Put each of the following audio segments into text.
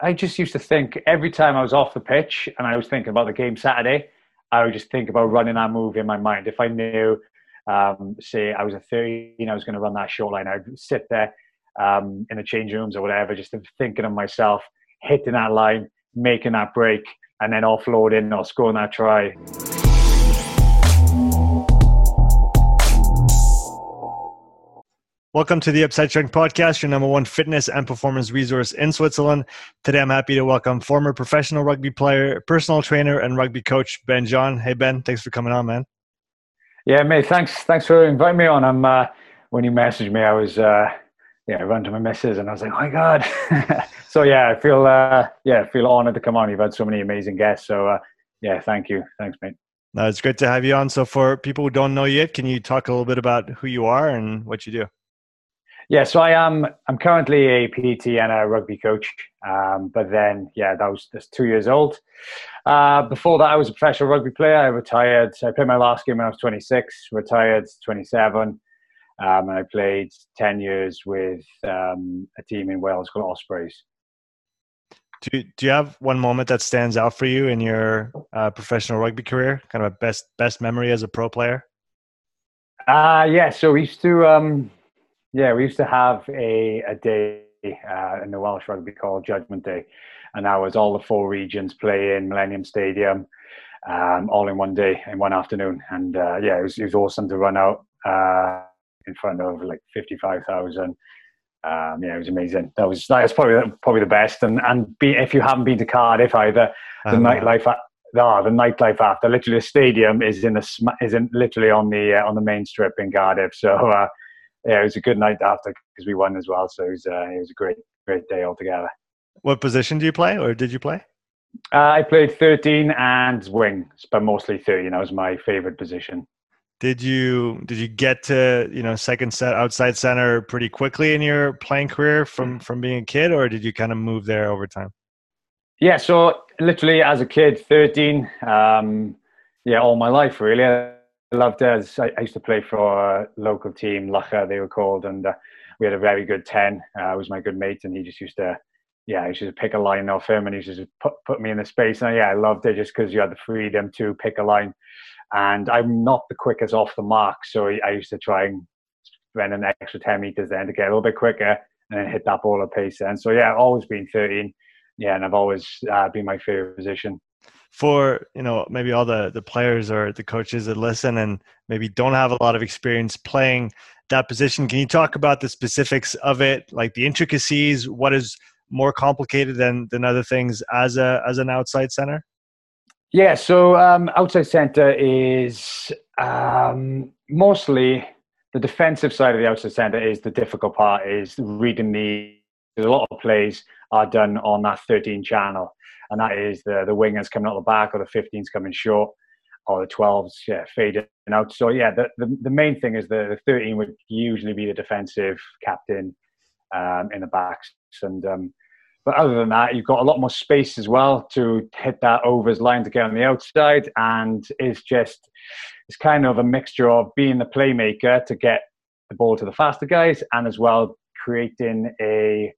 I just used to think every time I was off the pitch and I was thinking about the game Saturday, I would just think about running that move in my mind. If I knew, um, say, I was a 13, I was going to run that short line, I'd sit there um, in the change rooms or whatever, just thinking of myself hitting that line, making that break, and then offloading or scoring that try. Welcome to the Upside Strength Podcast, your number one fitness and performance resource in Switzerland. Today, I'm happy to welcome former professional rugby player, personal trainer, and rugby coach Ben John. Hey Ben, thanks for coming on, man. Yeah, mate. Thanks. Thanks for inviting me on. I'm uh, when you messaged me, I was uh, yeah, I ran to my missus and I was like, oh my god. so yeah, I feel uh, yeah, I feel honored to come on. You've had so many amazing guests. So uh, yeah, thank you. Thanks, mate. No, it's great to have you on. So for people who don't know yet, can you talk a little bit about who you are and what you do? Yeah, so I am. I'm currently a PT and a rugby coach. Um, but then, yeah, that was just two years old. Uh, before that, I was a professional rugby player. I retired. I played my last game when I was 26. Retired 27. Um, and I played 10 years with um, a team in Wales called Ospreys. Do, do you have one moment that stands out for you in your uh, professional rugby career? Kind of a best best memory as a pro player? Uh, yeah, so we used to um, yeah, we used to have a, a day uh, in the Welsh rugby called Judgment Day, and that was all the four regions play in Millennium Stadium, um, all in one day in one afternoon. And uh, yeah, it was, it was awesome to run out uh, in front of like fifty five thousand. Um, yeah, it was amazing. That was that was probably probably the best. And and be, if you haven't been to Cardiff either, the um, nightlife. At, oh, the nightlife after literally the stadium is in the is in literally on the uh, on the main strip in Cardiff. So uh, yeah, it was a good night after because we won as well. So it was, uh, it was a great, great day altogether. What position do you play, or did you play? Uh, I played 13 and wing, but mostly 13. That was my favorite position. Did you did you get to you know second set outside center pretty quickly in your playing career from from being a kid, or did you kind of move there over time? Yeah, so literally as a kid, 13. Um, yeah, all my life really loved it. I, used to play for a local team, Lacha they were called, and uh, we had a very good 10. Uh, was my good mate, and he just used to, yeah, he used to pick a line off him, and he used to put, put me in the space. And yeah, I loved it just because you had the freedom to pick a line. And I'm not the quickest off the mark, so I used to try and spend an extra 10 meters then to get a little bit quicker and then hit that ball at pace. And so, yeah, always been 13. Yeah, and I've always uh, been my favorite position for you know maybe all the the players or the coaches that listen and maybe don't have a lot of experience playing that position. Can you talk about the specifics of it? Like the intricacies what is more complicated than than other things as a as an outside center? Yeah so um, outside center is um, mostly the defensive side of the outside center is the difficult part is reading the a lot of plays are done on that 13 channel and that is the the wingers coming out the back or the 15s coming short or the 12s yeah fading out. So yeah the, the, the main thing is the, the 13 would usually be the defensive captain um, in the backs. And um, but other than that you've got a lot more space as well to hit that overs line to get on the outside. And it's just it's kind of a mixture of being the playmaker to get the ball to the faster guys and as well creating a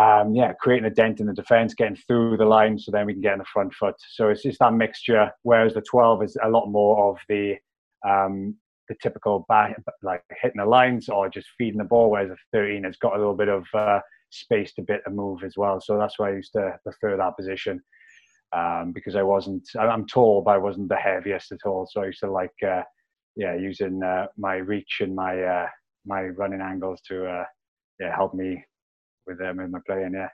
um, yeah, creating a dent in the defense, getting through the line, so then we can get in the front foot. So it's just that mixture. Whereas the 12 is a lot more of the um, the typical back, like hitting the lines or just feeding the ball. Whereas the 13 has got a little bit of uh, space to bit a move as well. So that's why I used to prefer that position um, because I wasn't. I'm tall, but I wasn't the heaviest at all. So I used to like, uh, yeah, using uh, my reach and my uh, my running angles to uh, yeah help me with them in my playing. Yeah.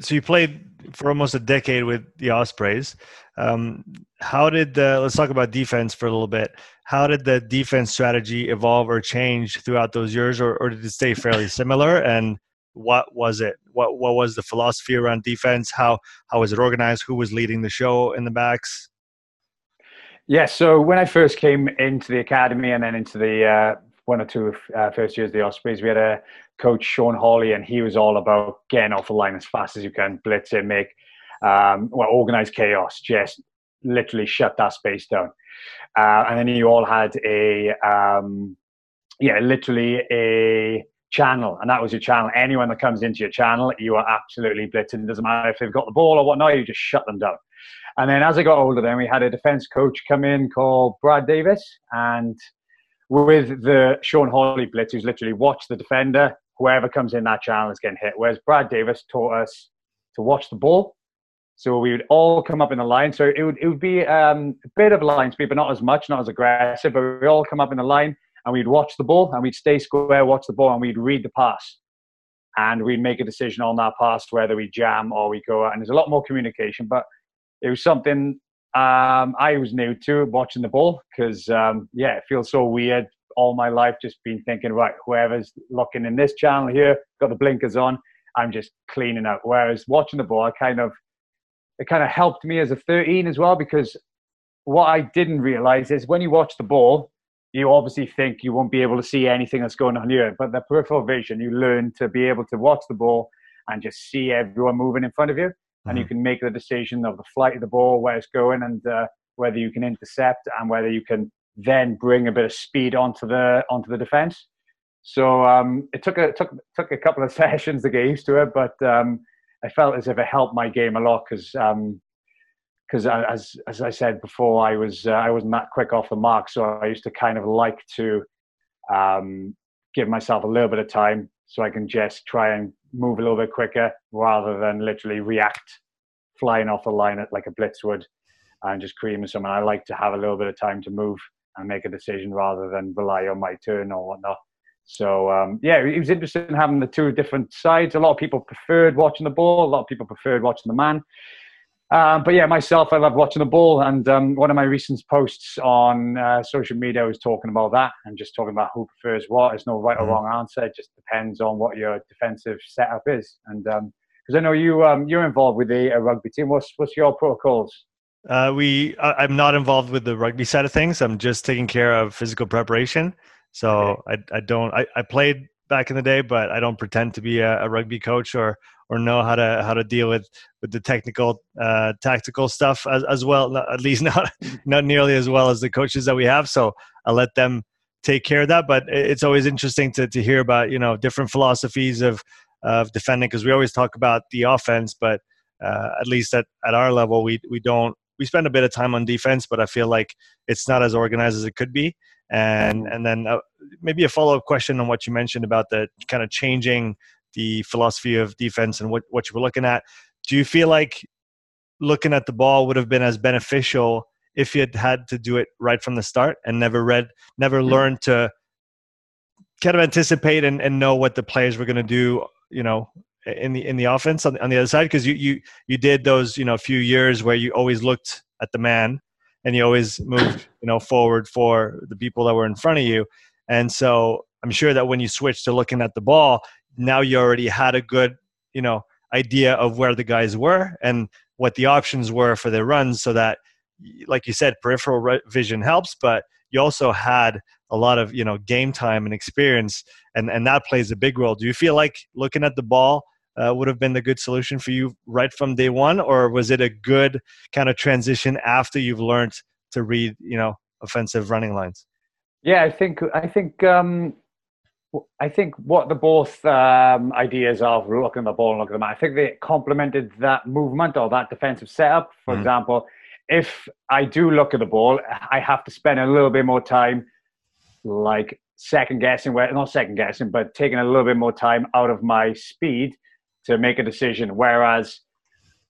So you played for almost a decade with the Ospreys. Um, how did the, let's talk about defense for a little bit. How did the defense strategy evolve or change throughout those years, or, or did it stay fairly similar? And what was it? What what was the philosophy around defense? How how was it organized? Who was leading the show in the backs? Yeah, so when I first came into the academy and then into the uh, one or two uh, first years of the Ospreys, we had a coach Sean Holley, and he was all about getting off the line as fast as you can, blitz it, make um, well organized chaos, just literally shut that space down. Uh, and then you all had a um, yeah, literally a channel, and that was your channel. Anyone that comes into your channel, you are absolutely blitzing. It doesn't matter if they've got the ball or whatnot, you just shut them down. And then as I got older, then we had a defense coach come in called Brad Davies, and with the Sean Holley blitz, who's literally watch the defender, whoever comes in that channel is getting hit. Whereas Brad Davies taught us to watch the ball. So we would all come up in the line. So it would, it would be um, a bit of line speed, but not as much, not as aggressive. But we all come up in the line and we'd watch the ball and we'd stay square, watch the ball, and we'd read the pass. And we'd make a decision on that pass, whether we jam or we go out. And there's a lot more communication, but it was something um, I was new to watching the ball because, um, yeah, it feels so weird all my life just been thinking, right, whoever's looking in this channel here, got the blinkers on, I'm just cleaning up. Whereas watching the ball, I kind of, it kind of helped me as a 13 as well because what I didn't realize is when you watch the ball, you obviously think you won't be able to see anything that's going on here, but the peripheral vision, you learn to be able to watch the ball and just see everyone moving in front of you and you mm-hmm. can make the decision of the flight of the ball, where it's going, and uh, whether you can intercept and whether you can then bring a bit of speed onto the onto the defense. So um, it took a took took a couple of sessions to get used to it, but um, I felt as if it helped my game a lot because because um, as as I said before, I was uh, I wasn't that quick off the mark, so I used to kind of like to um, give myself a little bit of time so I can just try and move a little bit quicker rather than literally react flying off the line at like a blitz would and just creaming someone. I like to have a little bit of time to move and make a decision rather than rely on my turn or whatnot. So um, yeah, it was interesting having the two different sides. A lot of people preferred watching the ball. A lot of people preferred watching the man. Um, but yeah, myself, I love watching the ball. And um, one of my recent posts on uh, social media was talking about that and just talking about who prefers what. There's no right or mm-hmm. wrong answer. It just depends on what your defensive setup is. And because um, I know you, um, you're involved with the rugby team. What's what's your protocols? Uh, we, I, am not involved with the rugby side of things. I'm just taking care of physical preparation. So okay. I, I don't. I, I played back in the day, but I don't pretend to be a, a rugby coach or or know how to how to deal with with the technical uh, tactical stuff as, as well. At least not not nearly as well as the coaches that we have. So I'll let them take care of that. But it's always interesting to to hear about you know different philosophies of of defending because we always talk about the offense, but uh, at least at, at our level, we we don't we spend a bit of time on defense, but I feel like it's not as organized as it could be. And and then uh, maybe a follow up question on what you mentioned about the kind of changing the philosophy of defense and what what you were looking at. Do you feel like looking at the ball would have been as beneficial if you had had to do it right from the start and never read, never mm-hmm. learned to kind of anticipate and, and know what the players were going to do, you know, in the in the offense on, on the other side because you you you did those you know few years where you always looked at the man and you always moved you know forward for the people that were in front of you and so i'm sure that when you switched to looking at the ball now you already had a good you know idea of where the guys were and what the options were for their runs so that like you said peripheral vision helps but you also had a lot of you know game time and experience and and that plays a big role do you feel like looking at the ball uh, would have been the good solution for you right from day one, or was it a good kind of transition after you've learned to read, you know, offensive running lines? Yeah, I think I think um, I think what the both um, ideas of looking at the ball and looking at the man, I think they complemented that movement or that defensive setup. For mm. example, if I do look at the ball, I have to spend a little bit more time, like second guessing, where not second guessing, but taking a little bit more time out of my speed to make a decision. Whereas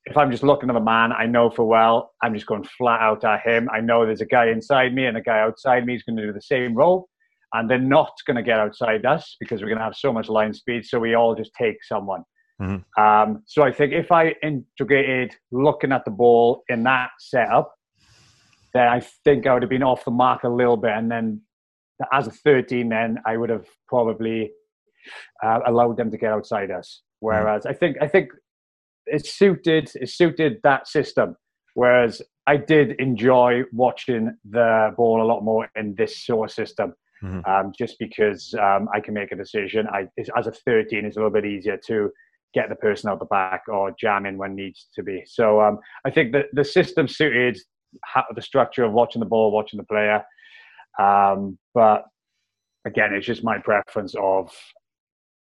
if I'm just looking at the man, I know for well, I'm just going flat out at him. I know there's a guy inside me and a guy outside me is going to do the same role. And they're not going to get outside us because we're going to have so much line speed. So we all just take someone. Mm-hmm. Um, so I think if I integrated looking at the ball in that setup, then I think I would have been off the mark a little bit. And then as a 13, then I would have probably uh, allowed them to get outside us. Whereas I think I think it suited it suited that system. Whereas I did enjoy watching the ball a lot more in this sort of system, mm-hmm. um, just because um, I can make a decision. I as a 13, it's a little bit easier to get the person out the back or jam in when needs to be. So um, I think that the system suited the structure of watching the ball, watching the player. Um, but again, it's just my preference of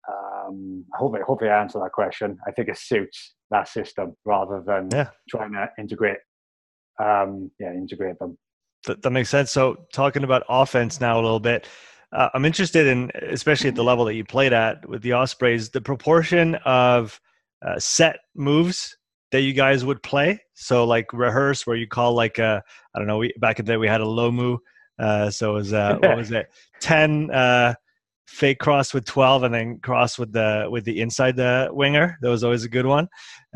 um, hopefully, hopefully I answer that question. I think it suits that system rather than yeah. trying to integrate, um, yeah, integrate them. That, that makes sense. So talking about offense now a little bit, uh, I'm interested in, especially at the level that you played at with the Ospreys, the proportion of uh, set moves that you guys would play. So like rehearse where you call like a, I don't know, we, back in the day we had a lomu. Uh, so it was, uh, what was it? 10, uh, fake cross with 12 and then cross with the with the inside the winger that was always a good one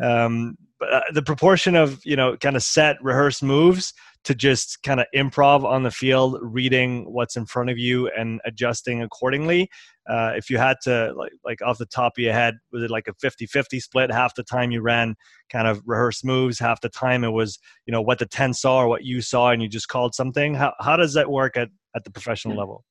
um, but uh, the proportion of you know kind of set rehearse moves to just kind of improv on the field reading what's in front of you and adjusting accordingly. Uh, if you had to like like off the top of your head was it like a 50-50 split? Half the time you ran kind of rehearse moves half the time it was you know what the 10 saw or what you saw and you just called something. How, how does that work at, at the professional level?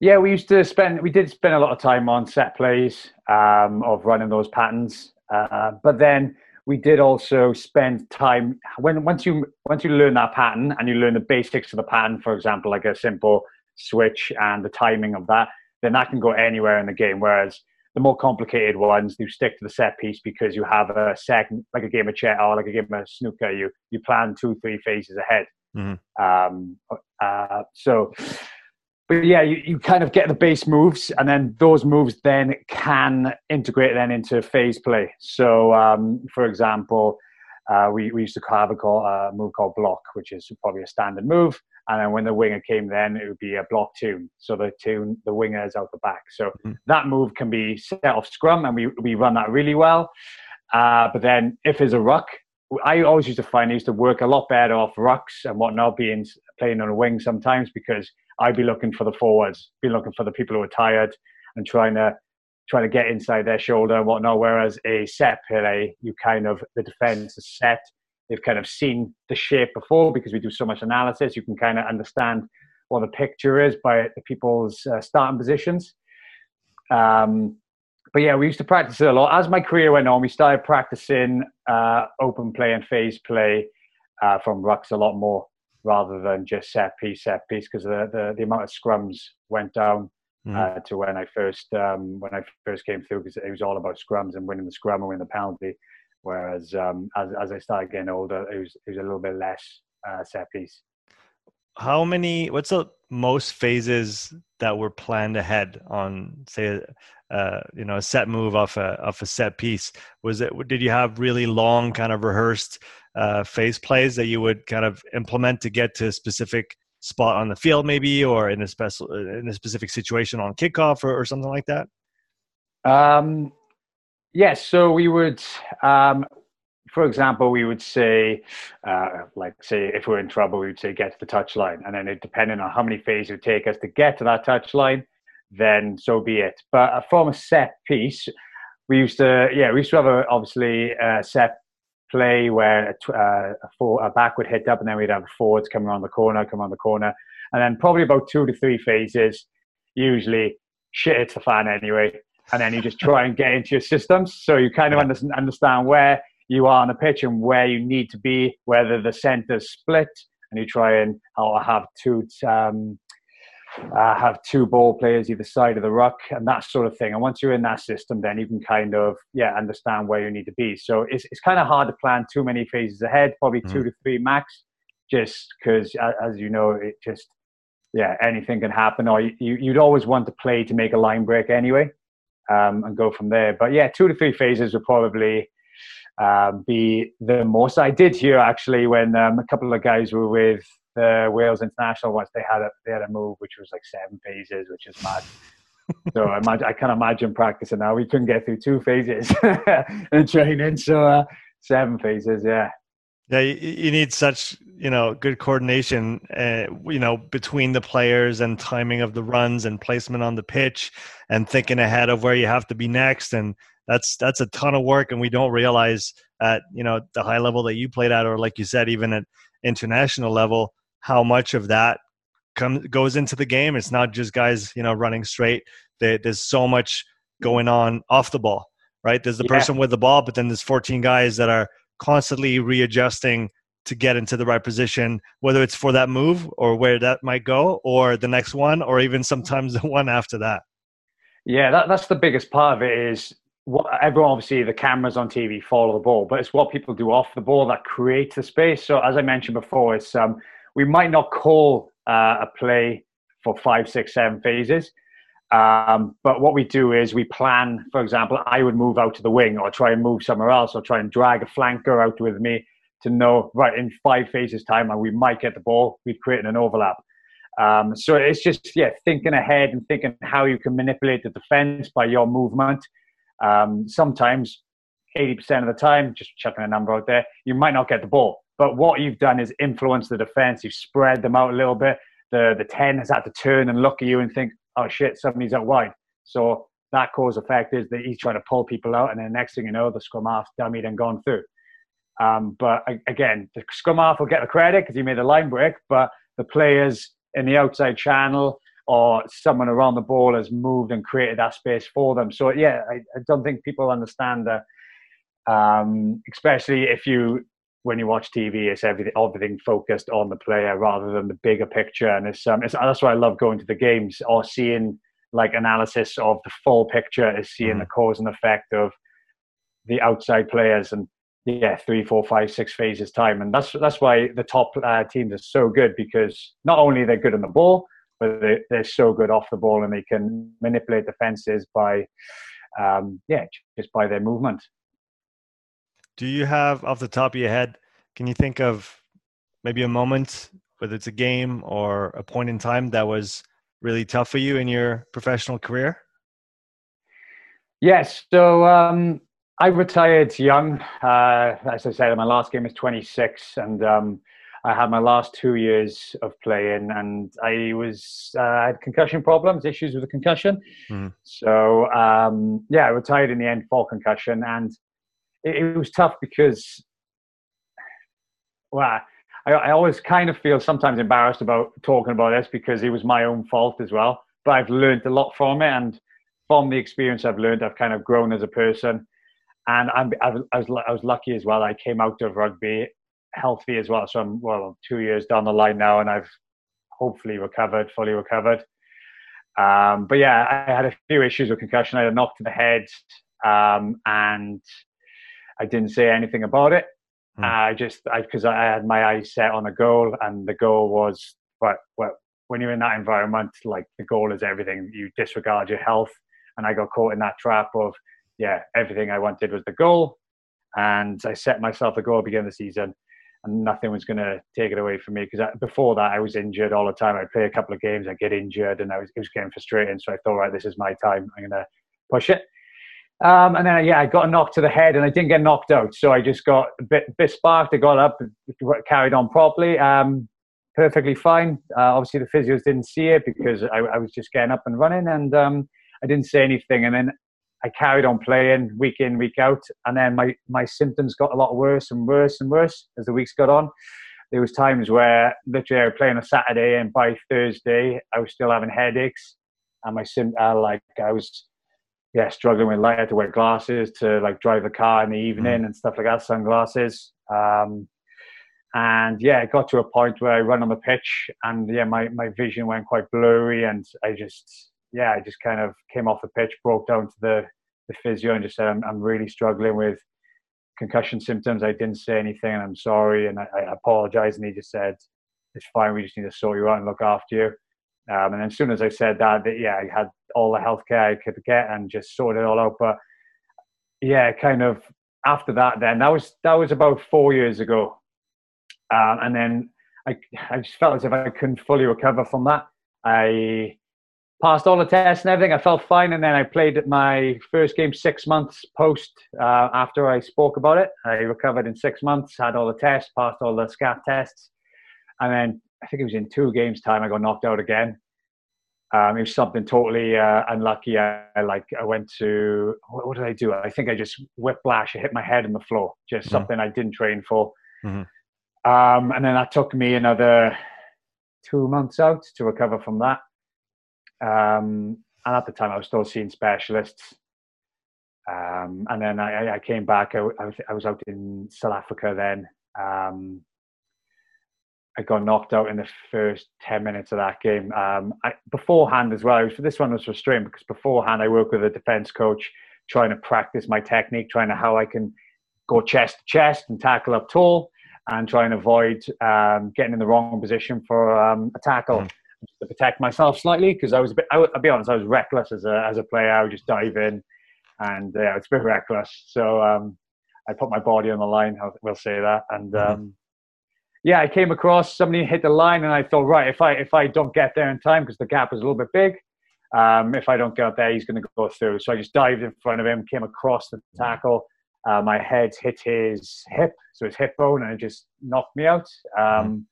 Yeah, we used to spend, we did spend a lot of time on set plays um, of running those patterns. Uh, but then we did also spend time when once you once you learn that pattern and you learn the basics of the pattern, for example, like a simple switch and the timing of that, then that can go anywhere in the game. Whereas the more complicated ones, you stick to the set piece because you have a second, like a game of chess or like a game of snooker. You you plan two, three phases ahead. Mm-hmm. Um, uh, so but yeah, you, you kind of get the base moves, and then those moves then can integrate then into phase play. So, um, for example, uh, we, we used to have a, call, a move called block, which is probably a standard move. And then when the winger came, then it would be a block tune. So the tune, the winger is out the back. So mm-hmm. that move can be set off scrum, and we, we run that really well. Uh, but then if there's a ruck, I always used to find I used to work a lot better off rucks and whatnot, being playing on a wing sometimes because I'd be looking for the forwards, be looking for the people who are tired and trying to trying to get inside their shoulder and whatnot. Whereas a set play, you kind of the defense is set. They've kind of seen the shape before because we do so much analysis. You can kind of understand what the picture is by the people's uh, starting positions. Um, but yeah, we used to practice it a lot. As my career went on, we started practicing uh, open play and phase play uh, from rucks a lot more rather than just set piece, set piece, because the, the, the amount of scrums went down mm. uh, to when I first um, when I first came through, because it was all about scrums and winning the scrum and winning the penalty. Whereas um, as as I started getting older, it was it was a little bit less uh, set piece. How many? What's the most phases that were planned ahead on, say, uh, you know, a set move off a off a set piece? Was it? Did you have really long, kind of rehearsed uh, phase plays that you would kind of implement to get to a specific spot on the field, maybe, or in a special in a specific situation on kickoff or, or something like that? Um, yes. So we would, um, for example, we would say, uh, like, say, if we're in trouble, we would say get to the touch line, and then it depending on how many phases it would take us to get to that touch line, then so be it. But uh, from a set piece, we used to, yeah, we used to have a, obviously a set play where a, uh, a, for, a back would hit up and then we'd have forwards come around the corner, come around the corner. And then probably about two to three phases, usually shit hits the fan anyway. And then you just try and get into your systems. So you kind of understand where you are on the pitch and where you need to be, whether the center's split, and you try and have two um, uh, have two ball players either side of the ruck and that sort of thing. And once you're in that system, then you can kind of yeah understand where you need to be. So it's it's kind of hard to plan too many phases ahead, probably mm-hmm. two to three max, just because as you know it just yeah anything can happen. Or you, you'd always want to play to make a line break anyway, um, and go from there. But yeah, two to three phases would probably. Um, be the most I did hear actually when um, a couple of guys were with the Wales International once they had a they had a move which was like seven phases, which is mad. so I, imagine, I can imagine practicing now. We couldn't get through two phases in training, so uh, seven phases, yeah. Yeah, you, you, need such you know good coordination, uh, you know, between the players and timing of the runs and placement on the pitch, and thinking ahead of where you have to be next. And that's that's a ton of work, and we don't realize at you know the high level that you played at, or like you said, even at international level, how much of that comes goes into the game. It's not just guys, you know, running straight. there's so much going on off the ball, right? There's the yeah. person with the ball, but then there's 14 guys that are constantly readjusting to get into the right position, whether it's for that move or where that might go, or the next one, or even sometimes the one after that. Yeah, that, that's the biggest part of it is what everyone obviously the cameras on TV follow the ball, but it's what people do off the ball that creates the space. So as I mentioned before, it's um, we might not call uh, a play for five, six, seven phases. Um, but what we do is we plan, for example, I would move out to the wing or try and move somewhere else or try and drag a flanker out with me to know, right, in five phases time, and we might get the ball, we've created an overlap. Um, so it's just, yeah, thinking ahead and thinking how you can manipulate the defense by your movement. Um, sometimes, 80% of the time, just chucking a number out there, you might not get the ball. But what you've done is influence the defense. You've spread them out a little bit. The, the 10 has had to turn and look at you and think, oh shit, somebody's out wide. So that cause effect is that he's trying to pull people out, and then next thing you know, the scrum half dummied and gone through. Um, but again, the scrum half will get the credit because he made the line break, but the players in the outside channel or someone around the ball has moved and created that space for them. So yeah, I, I don't think people understand that. Um, especially if you when you watch TV, it's everything everything focused on the player rather than the bigger picture. And it's, um, it's that's why I love going to the games or seeing like analysis of the full picture is seeing mm-hmm. the cause and effect of the outside players and yeah three four five six phases time and that's that's why the top uh, teams are so good because not only they're good on the ball but they, they're so good off the ball and they can manipulate defenses by um, yeah just by their movement do you have off the top of your head, can you think of maybe a moment, whether it's a game or a point in time that was really tough for you in your professional career? Yes. So um, I retired young. Uh, as I said, my last game was 26, and um, I had my last two years of playing, and I was uh, I had concussion problems, issues with the concussion. Mm. So um, yeah, I retired in the end for concussion, and it, it was tough because, well, I, I always kind of feel sometimes embarrassed about talking about this because it was my own fault as well. But I've learned a lot from it, and from the experience I've learned, I've kind of grown as a person. And I'm, I, was, I was I was lucky as well. I came out of rugby healthy as well. So I'm well two years down the line now, and I've hopefully recovered, fully recovered. Um, but yeah, I had a few issues with concussion. I had a knock to the head, um, and I didn't say anything about it. Mm. I just because I, I, had my eyes set on a goal, and the goal was, but well, when you're in that environment, like the goal is everything. You disregard your health, and I got caught in that trap of, yeah, everything I wanted was the goal, and I set myself a goal at the beginning of the season, and nothing was going to take it away from me because before that I was injured all the time. I'd play a couple of games, I'd get injured, and I was it was getting frustrating. So I thought, right, this is my time. I'm going to push it. Um, and then, yeah, I got a knock to the head and I didn't get knocked out. So I just got a bit, bit sparked. I got up, carried on properly, um, perfectly fine. Uh, obviously, the physios didn't see it because I, I was just getting up and running and um, I didn't say anything. And then I carried on playing week in, week out. And then my, my symptoms got a lot worse and worse and worse as the weeks got on. There was times where literally I was playing a Saturday and by Thursday I was still having headaches and my sim uh, like I was yeah, struggling with light. I had to wear glasses to like drive a car in the evening mm. and stuff like that, sunglasses. Um, and yeah, it got to a point where I run on the pitch and yeah, my, my vision went quite blurry and I just, yeah, I just kind of came off the pitch, broke down to the, the physio and just said, I'm, I'm really struggling with concussion symptoms. I didn't say anything and I'm sorry. And I, I apologized. And he just said, it's fine. We just need to sort you out and look after you. Um, and as soon as I said that, that, yeah, I had all the healthcare I could get and just sorted it all out. But yeah, kind of after that, then that was that was about four years ago, um, and then I I just felt as if I couldn't fully recover from that. I passed all the tests and everything. I felt fine, and then I played my first game six months post uh, after I spoke about it. I recovered in six months, had all the tests, passed all the SCAT tests, and then I think it was in two games time I got knocked out again. Um, it was something totally uh, unlucky. I, I, like I went to what, what, did I do? I think I just whiplash. I hit my head on the floor. Just mm-hmm. something I didn't train for. Mm-hmm. Um, and then that took me another two months out to recover from that. Um, and at the time, I was still seeing specialists. Um, and then I, I, came back. I, I, was, I was out in South Africa then. Um, I got knocked out in the first 10 minutes of that game. Um, beforehand as well, was, this one was frustrating because beforehand I worked with a defense coach trying to practice my technique, trying to how I can go chest to chest and tackle up tall and try and avoid um, getting in the wrong position for um, a tackle mm. To protect myself slightly because I was a bit, I, will be honest, I was reckless as a, as a player. I would just dive in and yeah, it's a bit reckless. So um, I put my body on the line, we'll say that. And mm-hmm. Um, yeah, I came across somebody hit the line and I thought, right, if I, if I don't get there in time because the gap was a little bit big, um, if I don't get there, he's going to go through. So I just dived in front of him, came across the tackle, uh, my head hit his hip, so his hip bone, and it just knocked me out. Um,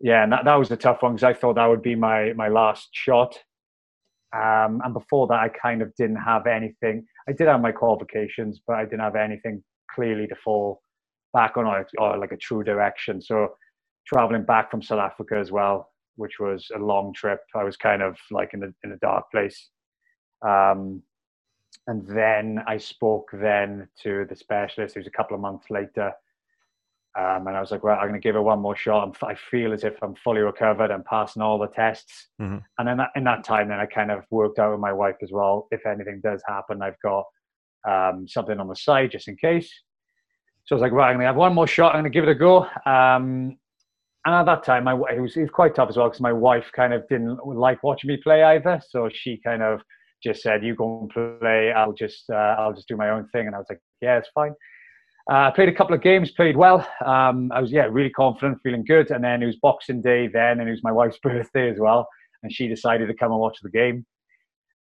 yeah, and that, that was a tough one because I thought that would be my my last shot. Um, and before that, I kind of didn't have anything. I did have my qualifications, but I didn't have anything clearly to fall back on or, or like a true direction. So traveling back from South Africa as well, which was a long trip, I was kind of like in a in a dark place. Um, and then I spoke then to the specialist. It was a couple of months later, um, and I was like, "Well, I'm going to give it one more shot. i feel as if I'm fully recovered and passing all the tests." Mm-hmm. And then in that time, then I kind of worked out with my wife as well. If anything does happen, I've got um, something on the side just in case. So I was like, "Right, I'm going to have one more shot. I'm going to give it a go." Um, and at that time, my, it was, it was quite tough as well because my wife kind of didn't like watching me play either. So she kind of just said, "You go and play. I'll just uh, I'll just do my own thing." And I was like, "Yeah, it's fine." I uh, played a couple of games, played well. Um, I was yeah really confident, feeling good. And then it was Boxing Day then, and it was my wife's birthday as well, and she decided to come and watch the game.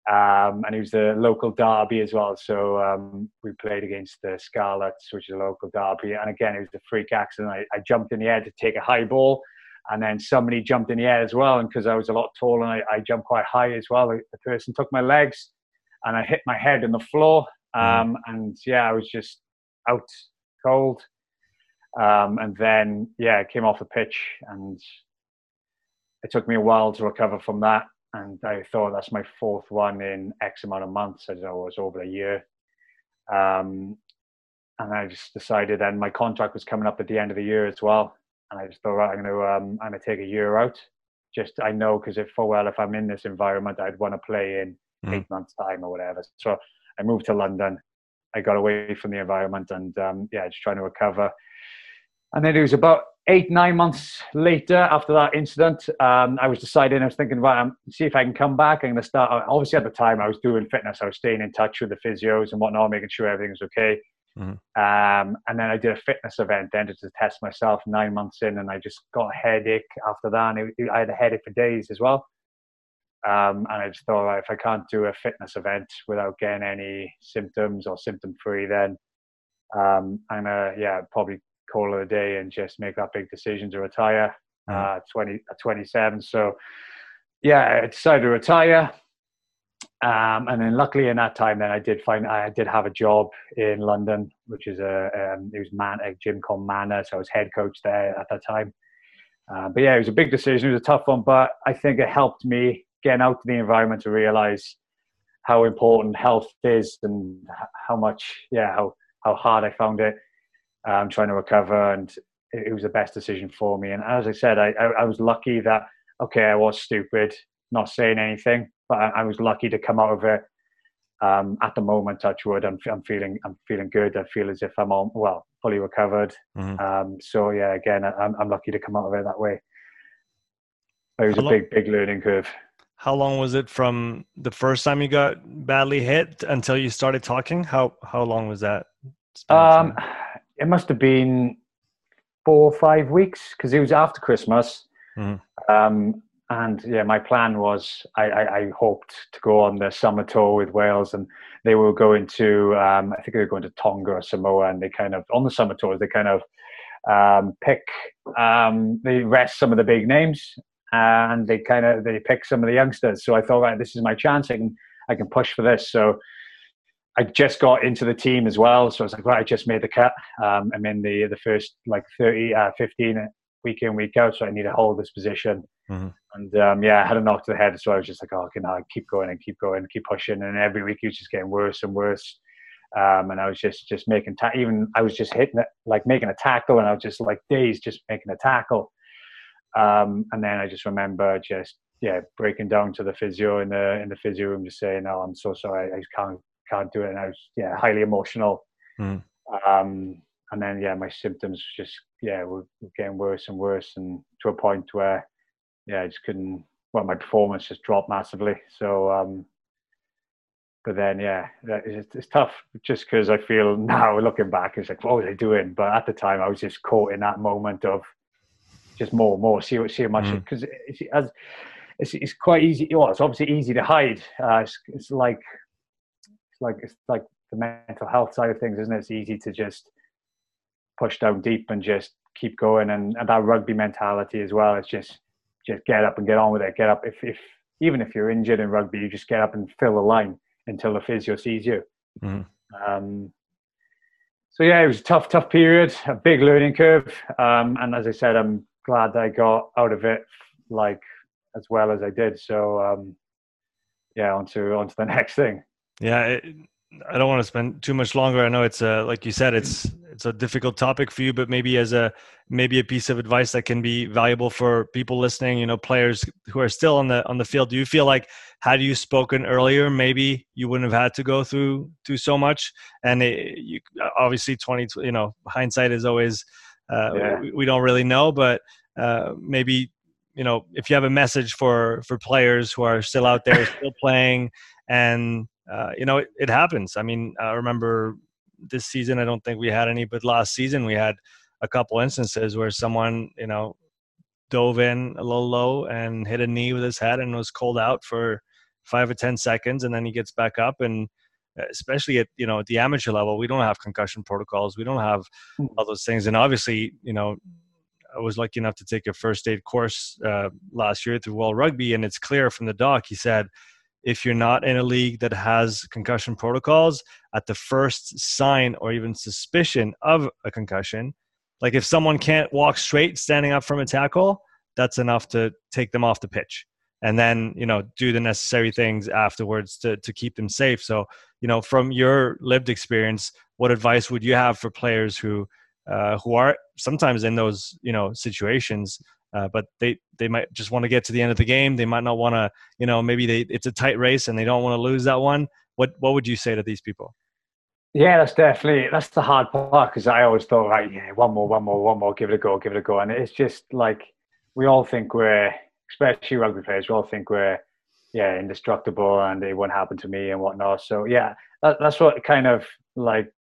Um, and it was the local derby as well. So um, we played against the Scarlets, which is a local derby. And again, it was a freak accident. I, I jumped in the air to take a high ball, and then somebody jumped in the air as well. And because I was a lot taller and I, I, jumped quite high as well, the person took my legs and I hit my head on the floor. Mm. Um, and yeah, I was just out cold. Um, and then, yeah, I came off the pitch and it took me a while to recover from that. And I thought that's my fourth one in X amount of months. as I was over a year. Um, and I just decided then my contract was coming up at the end of the year as well and I just thought, right, I'm going to um, I'm going to take a year out. Just I know because if for well, if I'm in this environment, I'd want to play in mm. eight months time or whatever. So I moved to London. I got away from the environment and um, yeah, just trying to recover. And then it was about eight nine months later after that incident, um, I was deciding. I was thinking, right, see if I can come back. I'm going to start. Obviously, at the time, I was doing fitness. I was staying in touch with the physios and whatnot, making sure everything was okay. Mm-hmm. Um, and then I did a fitness event then to test myself nine months in, and I just got a headache after that. And it, I had a headache for days as well. Um, and I just thought, right, if I can't do a fitness event without getting any symptoms or symptom free, then um, I'm gonna, yeah, probably call it a day and just make that big decision to retire mm-hmm. uh, 20, at 27. So, yeah, I decided to retire. Um, and then luckily in that time, then I did find I did have a job in London, which is a um, it was man a gym called Manor, so I was head coach there at that time. Uh, but yeah, it was a big decision. It was a tough one, but I think it helped me getting out to the environment to realize how important health is and how much yeah how how hard I found it. Um, trying to recover, and it, it was the best decision for me. And as I said, I, I, I was lucky that okay, I was stupid, not saying anything, but I, I was lucky to come out of it. Um, at the moment, touch wood, I'm, I'm feeling I'm feeling good. I feel as if I'm all well fully recovered. Mm-hmm. Um, so yeah, again, I'm I'm lucky to come out of it that way. It was how a long, big big learning curve. How long was it from the first time you got badly hit until you started talking? How how long was that? Um, it must have been four or five weeks because it was after Christmas. Mm-hmm. Um, and yeah, my plan was I, I, I, hoped to go on the summer tour with Wales, and they were going to um, I think they were going to Tonga or Samoa, and they kind of on the summer tours they kind of um, pick um, they rest some of the big names, and they kind of they pick some of the youngsters. So I thought, right, this is my chance. I can I can push for this. So I just got into the team as well. So I was like, right, I just made the cut. Um, I'm in the the first like 30, uh, 15 week in week out, so I need to hold this position. Mm-hmm. And um, yeah, I had a knock to the head, so I was just like, oh, can I keep going and keep going, and keep pushing? And every week it was just getting worse and worse. Um, and I was just just making ta- even I was just hitting it like making a tackle, and I was just like days just making a tackle. Um, and then I just remember just yeah breaking down to the physio in the in the physio room, just saying, "Oh, I'm so sorry, I can't can't do it." And I was yeah highly emotional. Mm. Um, and then yeah, my symptoms just yeah were getting worse and worse, and to a point where yeah I just couldn't. Well, my performance just dropped massively. So um, but then yeah it's, it's tough just because i feel now looking back it's like what was i doing but at the time i was just caught in that moment of just more and more see what see how much because mm. it's, as it's, it's quite easy well it's obviously easy to hide uh, it's, it's like it's like it's like the mental health side of things isn't it it's easy to just push down deep and just keep going and, and that rugby mentality as well it's just just get up and get on with it get up if if even if you're injured in rugby you just get up and fill the line until the physio sees you. Mm. Um, so yeah, it was a tough, tough period, a big learning curve. Um, and as I said, I'm glad I got out of it like as well as I did. So um, yeah, on to on to the next thing. Yeah, it, I don't want to spend too much longer. I know it's a, like you said, it's it's a difficult topic for you, but maybe as a maybe a piece of advice that can be valuable for people listening. You know, players who are still on the on the field. Do you feel like had you spoken earlier, maybe you wouldn't have had to go through through so much? And it, you obviously twenty, you know, hindsight is always uh, yeah. we, we, don't really know, but uh, maybe you know if you have a message for for players who are still out there still playing and uh, you know, it, it, happens. I mean, I remember this season, I don't think we had any, but last season we had a couple instances where someone, you know, dove in a little low and hit a knee with his head and was called out for five or 10 seconds. And then he gets back up. And especially at, you know, at the amateur level, we don't have concussion protocols. We don't have hmm. all those things. And obviously, you know, I was lucky enough to take a first aid course uh, last year through World Rugby, and it's clear from the doc. He said if you're not in a league that has concussion protocols at the first sign or even suspicion of a concussion like if someone can't walk straight standing up from a tackle that's enough to take them off the pitch and then you know do the necessary things afterwards to, to keep them safe so you know from your lived experience what advice would you have for players who uh, who are sometimes in those you know situations uh, but they they might just want to get to the end of the game. They might not want to, you know, maybe they it's a tight race and they don't want to lose that one. What what would you say to these people? Yeah, that's definitely that's the hard part because I always thought, right, yeah, one more, one more, one more, give it a go, give it a go, and it's just like we all think we're, especially rugby players, we all think we're, yeah, indestructible and it won't happen to me and whatnot. So yeah, that, that's what kind of like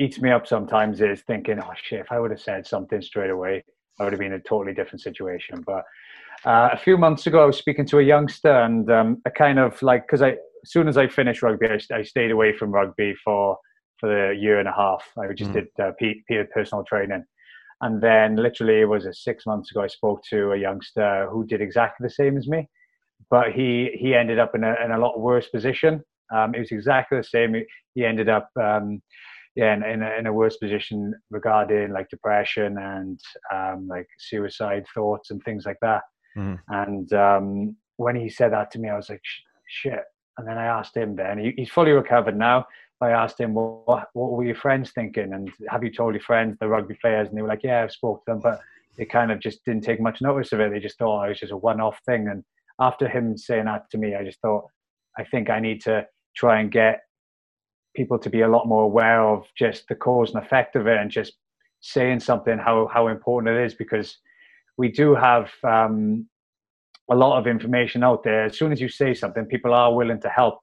eats me up sometimes is thinking, oh shit, if I would have said something straight away, I would have been in a totally different situation. But uh, a few months ago, I was speaking to a youngster, and um, a kind of like because I as soon as I finished rugby, I, I, stayed away from rugby for for the year and a half. I just mm. did uh, peer personal training, and then literally it was a six months ago. I spoke to a youngster who did exactly the same as me, but he he ended up in a in a lot worse position. Um, it was exactly the same. He ended up. Um, yeah, in, in, a, in a worse position regarding like depression and um, like suicide thoughts and things like that. Mm. And um, when he said that to me, I was like, shit. And then I asked him then, he, he's fully recovered now. I asked him, well, what, what were your friends thinking? And have you told your friends, the rugby players? And they were like, yeah, I've spoke to them, but they kind of just didn't take much notice of it. They just thought it was just a one-off thing. And after him saying that to me, I just thought, I think I need to try and get people to be a lot more aware of just the cause and effect of it and just saying something how how important it is because we do have um, a lot of information out there. As soon as you say something, people are willing to help.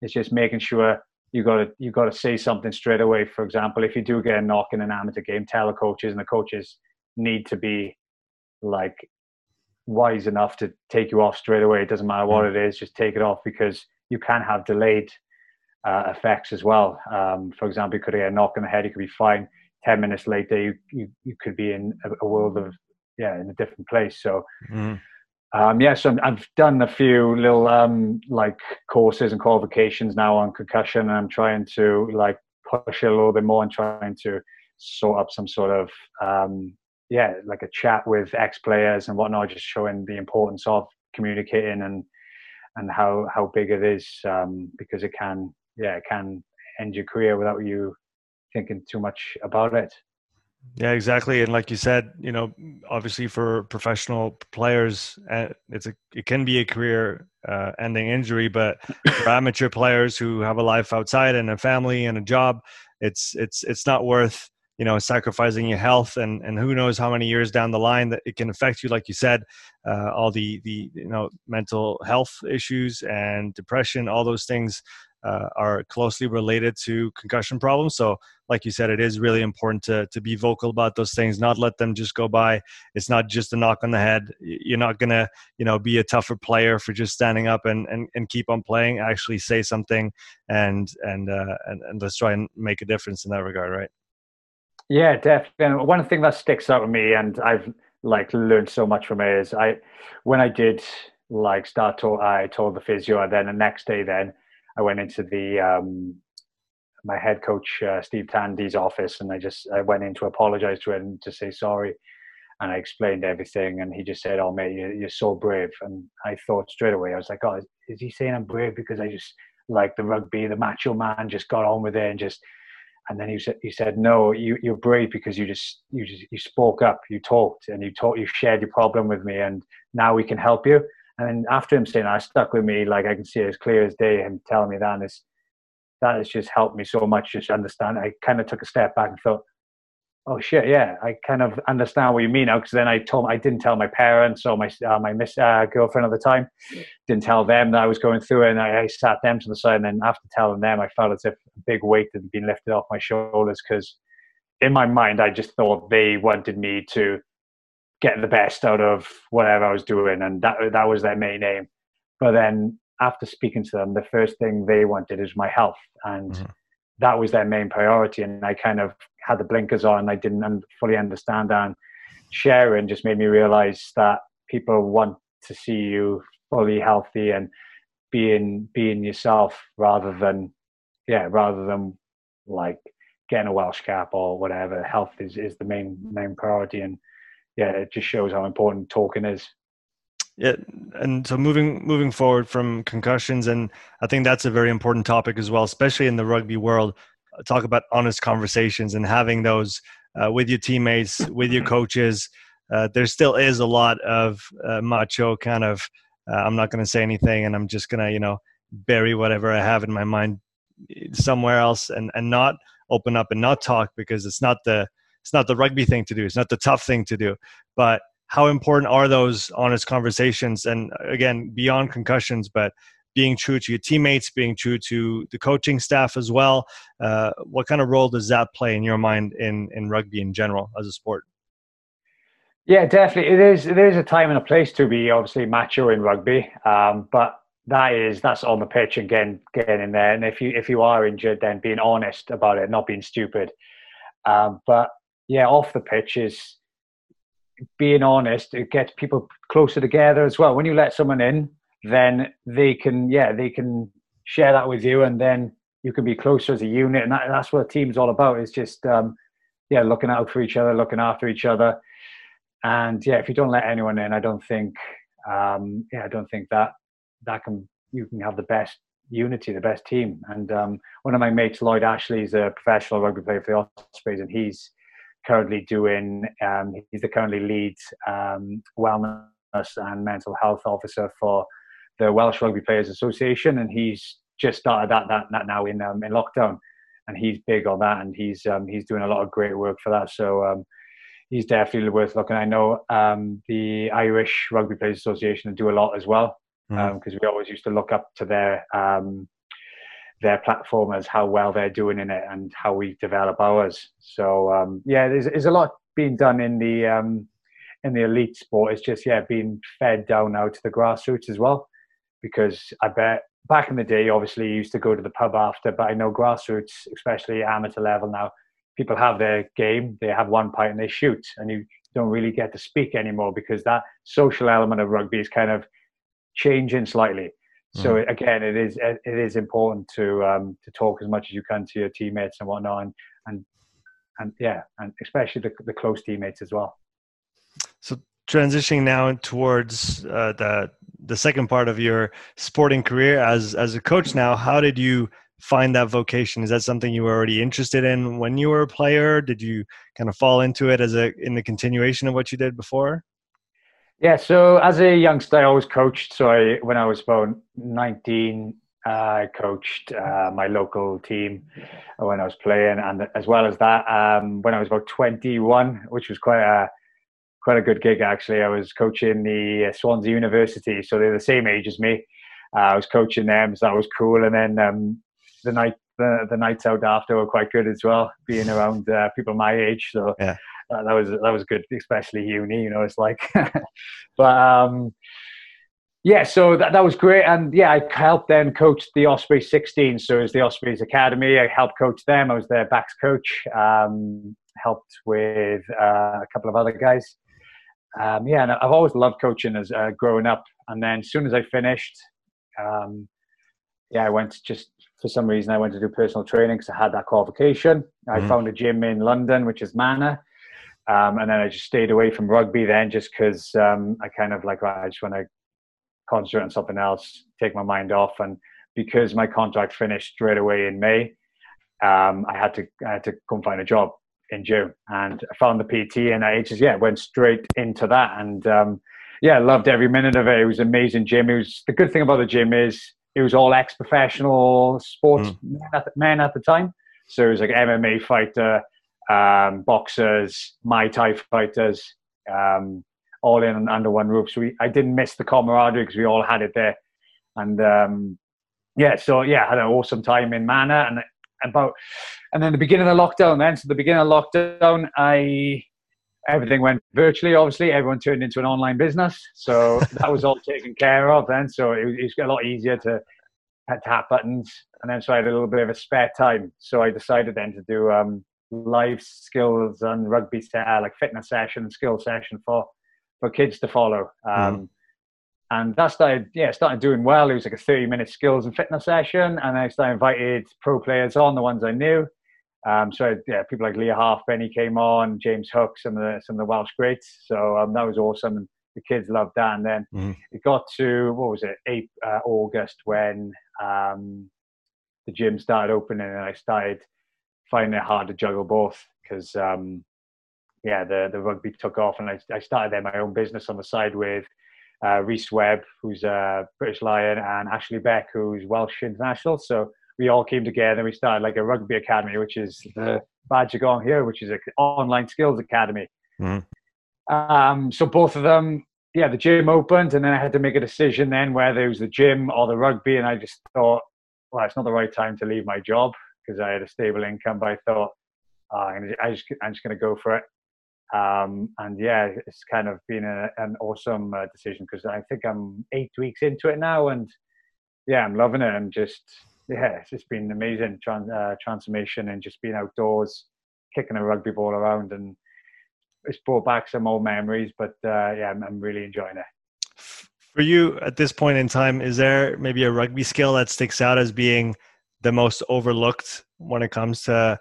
It's just making sure you got to you got to say something straight away. For example, if you do get a knock in an amateur game, tell the coaches, and the coaches need to be like wise enough to take you off straight away. It doesn't matter what mm. it is, just take it off because you can have delayed uh, effects as well. Um, for example, you could get a knock on the head, you could be fine. Ten minutes later, you you, you could be in a, a world of yeah, in a different place. So. Mm. Um, yes, so I've done a few little um, like courses and qualifications now on concussion, and I'm trying to like push it a little bit more and trying to sort up some sort of um, yeah, like a chat with ex players and whatnot, just showing the importance of communicating and and how how big it is um, because it can yeah, it can end your career without you thinking too much about it. Yeah, exactly. And like you said, you know, obviously for professional players, uh, it's a it can be a career uh, ending injury, but for amateur players who have a life outside and a family and a job, it's it's it's not worth you know sacrificing your health and and who knows how many years down the line that it can affect you like you said uh, all the the you know mental health issues and depression all those things uh, are closely related to concussion problems. So, like you said, it is really important to to be vocal about those things, not let them just go by. It's not just a knock on the head. You're not gonna, you know, be a tougher player for just standing up and and, and keep on playing. Actually, say something, and and uh, and and let's try and make a difference in that regard, right? Yeah, definitely. One thing that sticks out with me, and I've like learned so much from it, is I when I did like start to I told the physio, and then the next day, then I went into the um, my head coach uh, Steve Tandy's office, and I just I went in to apologize to him to say sorry, and I explained everything, and he just said, "Oh mate, you're, you're so brave." And I thought straight away, I was like, "Oh, is, is he saying I'm brave because I just like the rugby, the macho man, just got on with it and just." And then he said, "He said, no, you, you're brave because you just you just you spoke up, you talked, and you talked, you shared your problem with me, and now we can help you." And after him saying that, stuck with me. Like I can see it as clear as day. Him telling me that, and it's, that has just helped me so much. Just understand. I kind of took a step back and thought, "Oh shit, yeah, I kind of understand what you mean now." Because then I told, I didn't tell my parents or my uh, my miss uh, girlfriend at the time, didn't tell them that I was going through it, and I, I sat them to the side. And then after telling them, I felt as if a big weight had been lifted off my shoulders because in my mind, I just thought they wanted me to get the best out of whatever I was doing, and that that was their main aim. But then after speaking to them, the first thing they wanted is my health, and mm-hmm. that was their main priority. And I kind of had the blinkers on. I didn't fully understand. And sharing just made me realize that people want to see you fully healthy and being being yourself rather than yeah rather than like getting a Welsh cap or whatever. Health is, is the main main priority and yeah, it just shows how important talking is. Yeah, and so moving moving forward from concussions, and I think that's a very important topic as well, especially in the rugby world. Talk about honest conversations and having those uh, with your teammates, with your coaches. Uh, there still is a lot of uh, macho kind of. Uh, I'm not going to say anything, and I'm just going to you know bury whatever I have in my mind somewhere else, and and not open up and not talk because it's not the it's not the rugby thing to do. It's not the tough thing to do. But how important are those honest conversations? And again beyond concussions but being true to your teammates being true to the coaching staff as well uh, what kind of role does that play in your mind in in rugby in general as a sport? Yeah definitely. It is there is a time and a place to be obviously macho in rugby. Um, but that is that's on the pitch and getting getting in there. And if you if you are injured then being honest about it not being stupid. Um, but yeah, off the pitch is being honest. It gets people closer together as well. When you let someone in, then they can, yeah, they can share that with you, and then you can be closer as a unit. And that, that's what a team's all about. It's just, um, yeah, looking out for each other, looking after each other. And yeah, if you don't let anyone in, I don't think, um, yeah, I don't think that that can you can have the best unity, the best team. And um, one of my mates, Lloyd Ashley, is a professional rugby player for the Ospreys, and he's currently doing, um, he's the currently lead um, wellness and mental health officer for the Welsh Rugby Players Association, and he's just started that that, that now in um, in lockdown, and he's big on that, and he's um, he's doing a lot of great work for that. So um, he's definitely worth looking. I know um, the Irish Rugby Players Association do a lot as well because mm. um, we always used to look up to their um, their platform as how well they're doing in it and how we develop ours. So um, yeah, there's, there's a lot being done in the um, in the elite sport. It's just yeah, being fed down now to the grassroots as well. Because I bet back in the day, obviously, you used to go to the pub after, but I know grassroots, especially amateur level now, people have their game, they have one pint and they shoot, and you don't really get to speak anymore because that social element of rugby is kind of changing slightly. So mm. again, it is it is important to um, to talk as much as you can to your teammates and whatnot, and and, and yeah, and especially the, the close teammates as well. So transitioning now towards uh, the the second part of your sporting career as as a coach now, how did you find that vocation? Is that something you were already interested in when you were a player? Did you kind of fall into it as a in the continuation of what you did before? Yeah, so as a youngster, I always coached. So I, when I was about 19, uh, I coached uh, my local team when I was playing, and as well as that, um, when I was about 21, which was quite a quite a good gig actually. I was coaching the uh, Swansea University, so they're the same age as me. Uh, I was coaching them, so that was cool. And then um, the night the, the nights out after were quite good as well, being around uh, people my age. So yeah. Uh, that was that was good, especially uni. You know, it's like, but um, yeah, so that, that was great. And yeah, I helped then coach the Osprey 16. So it was the Ospreys Academy. I helped coach them. I was their backs coach. Um, helped with uh, a couple of other guys. Um, yeah, and I've always loved coaching as uh, growing up. And then as soon as I finished, um, yeah, I went just for some reason I went to do personal training because I had that qualification. I mm. found a gym in London, which is Mana. Um, and then I just stayed away from rugby then just because um, I kind of like, I just want to concentrate on something else, take my mind off. And because my contract finished straight away in May, um, I had to I had to come find a job in June, and I found the PT, and I just yeah went straight into that, and um, yeah, loved every minute of it. It was amazing gym. It was the good thing about the gym is it was all ex-professional sports mm. men, at the, men, at the, time, so it was like MMA fighter, um, boxers, Muay Thai fighters. Um, all in under one roof. So we, I didn't miss the camaraderie because we all had it there. And um, yeah, so yeah, I had an awesome time in Mana and about and then the beginning of the lockdown. Then so the beginning of lockdown, I everything went virtually. Obviously, everyone turned into an online business, so that was all taken care of. Then so it, it was a lot easier to tap buttons. And then so I had a little bit of a spare time, so I decided then to do um, live skills and rugby uh, like fitness session, skill session for for kids to follow. Um, mm. And that started, yeah, started doing well. It was like a 30 minute skills and fitness session. And I started invited pro players on, the ones I knew. Um, so yeah, people like Leigh Halfpenny came on, James Hook, some of the some of the Welsh greats. So um, that was awesome, and the kids loved that. And then mm. it got to what was it, eight uh, August when um, the gym started opening, and I started finding it hard to juggle both because um, yeah, the, the rugby took off, and I, I started my own business on the side with uh, Rhys Webb, who's a British Lion, and Ashley Beck, who's Welsh international. So we all came together and we started like a rugby academy, which is the badge on here, which is an online skills academy. Mm. Um, so both of them, yeah, the gym opened, and then I had to make a decision then whether it was the gym or the rugby, and I just thought, well, it's not the right time to leave my job because I had a stable income, but I thought. Uh, I just, I'm just going to go for it. Um, and yeah, it's kind of been a, an awesome uh, decision because I think I'm eight weeks into it now, and yeah, I'm loving it. And just yeah, it's just been amazing uh, transformation and just being outdoors, kicking a rugby ball around, and it's brought back some old memories. But uh, yeah, I'm, I'm really enjoying it. For you at this point in time, is there maybe a rugby skill that sticks out as being the most overlooked when it comes to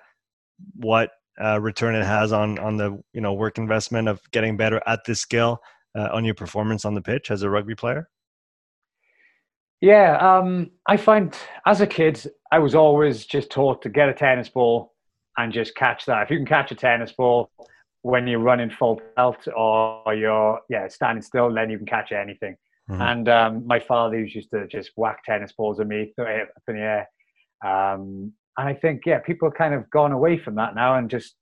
what uh, return it has on on the you know work investment of getting better at this skill uh, on your performance on the pitch as a rugby player? Yeah, um, I find as a kid I was always just taught to get a tennis ball and just catch that. If you can catch a tennis ball when you're running full belt or you're yeah standing still, then you can catch anything. Mm-hmm. And um, my father used to just whack tennis balls at me up in the air. Um, and I think yeah, people have kind of gone away from that now and just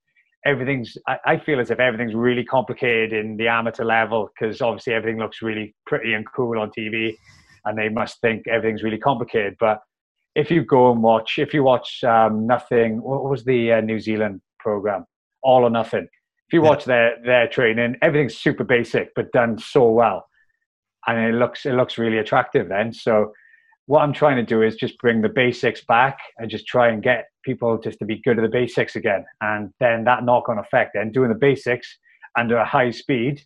everything's. I, I feel as if everything's really complicated in the amateur level because obviously everything looks really pretty and cool on TV, and they must think everything's really complicated. But if you go and watch, if you watch um, nothing, what was the uh, New Zealand program, All or Nothing? If you watch their their training, everything's super basic but done so well, and it looks it looks really attractive. Then so what I'm trying to do is just bring the basics back and just try and get people just to be good at the basics again. And then that knock on effect, then doing the basics under a high speed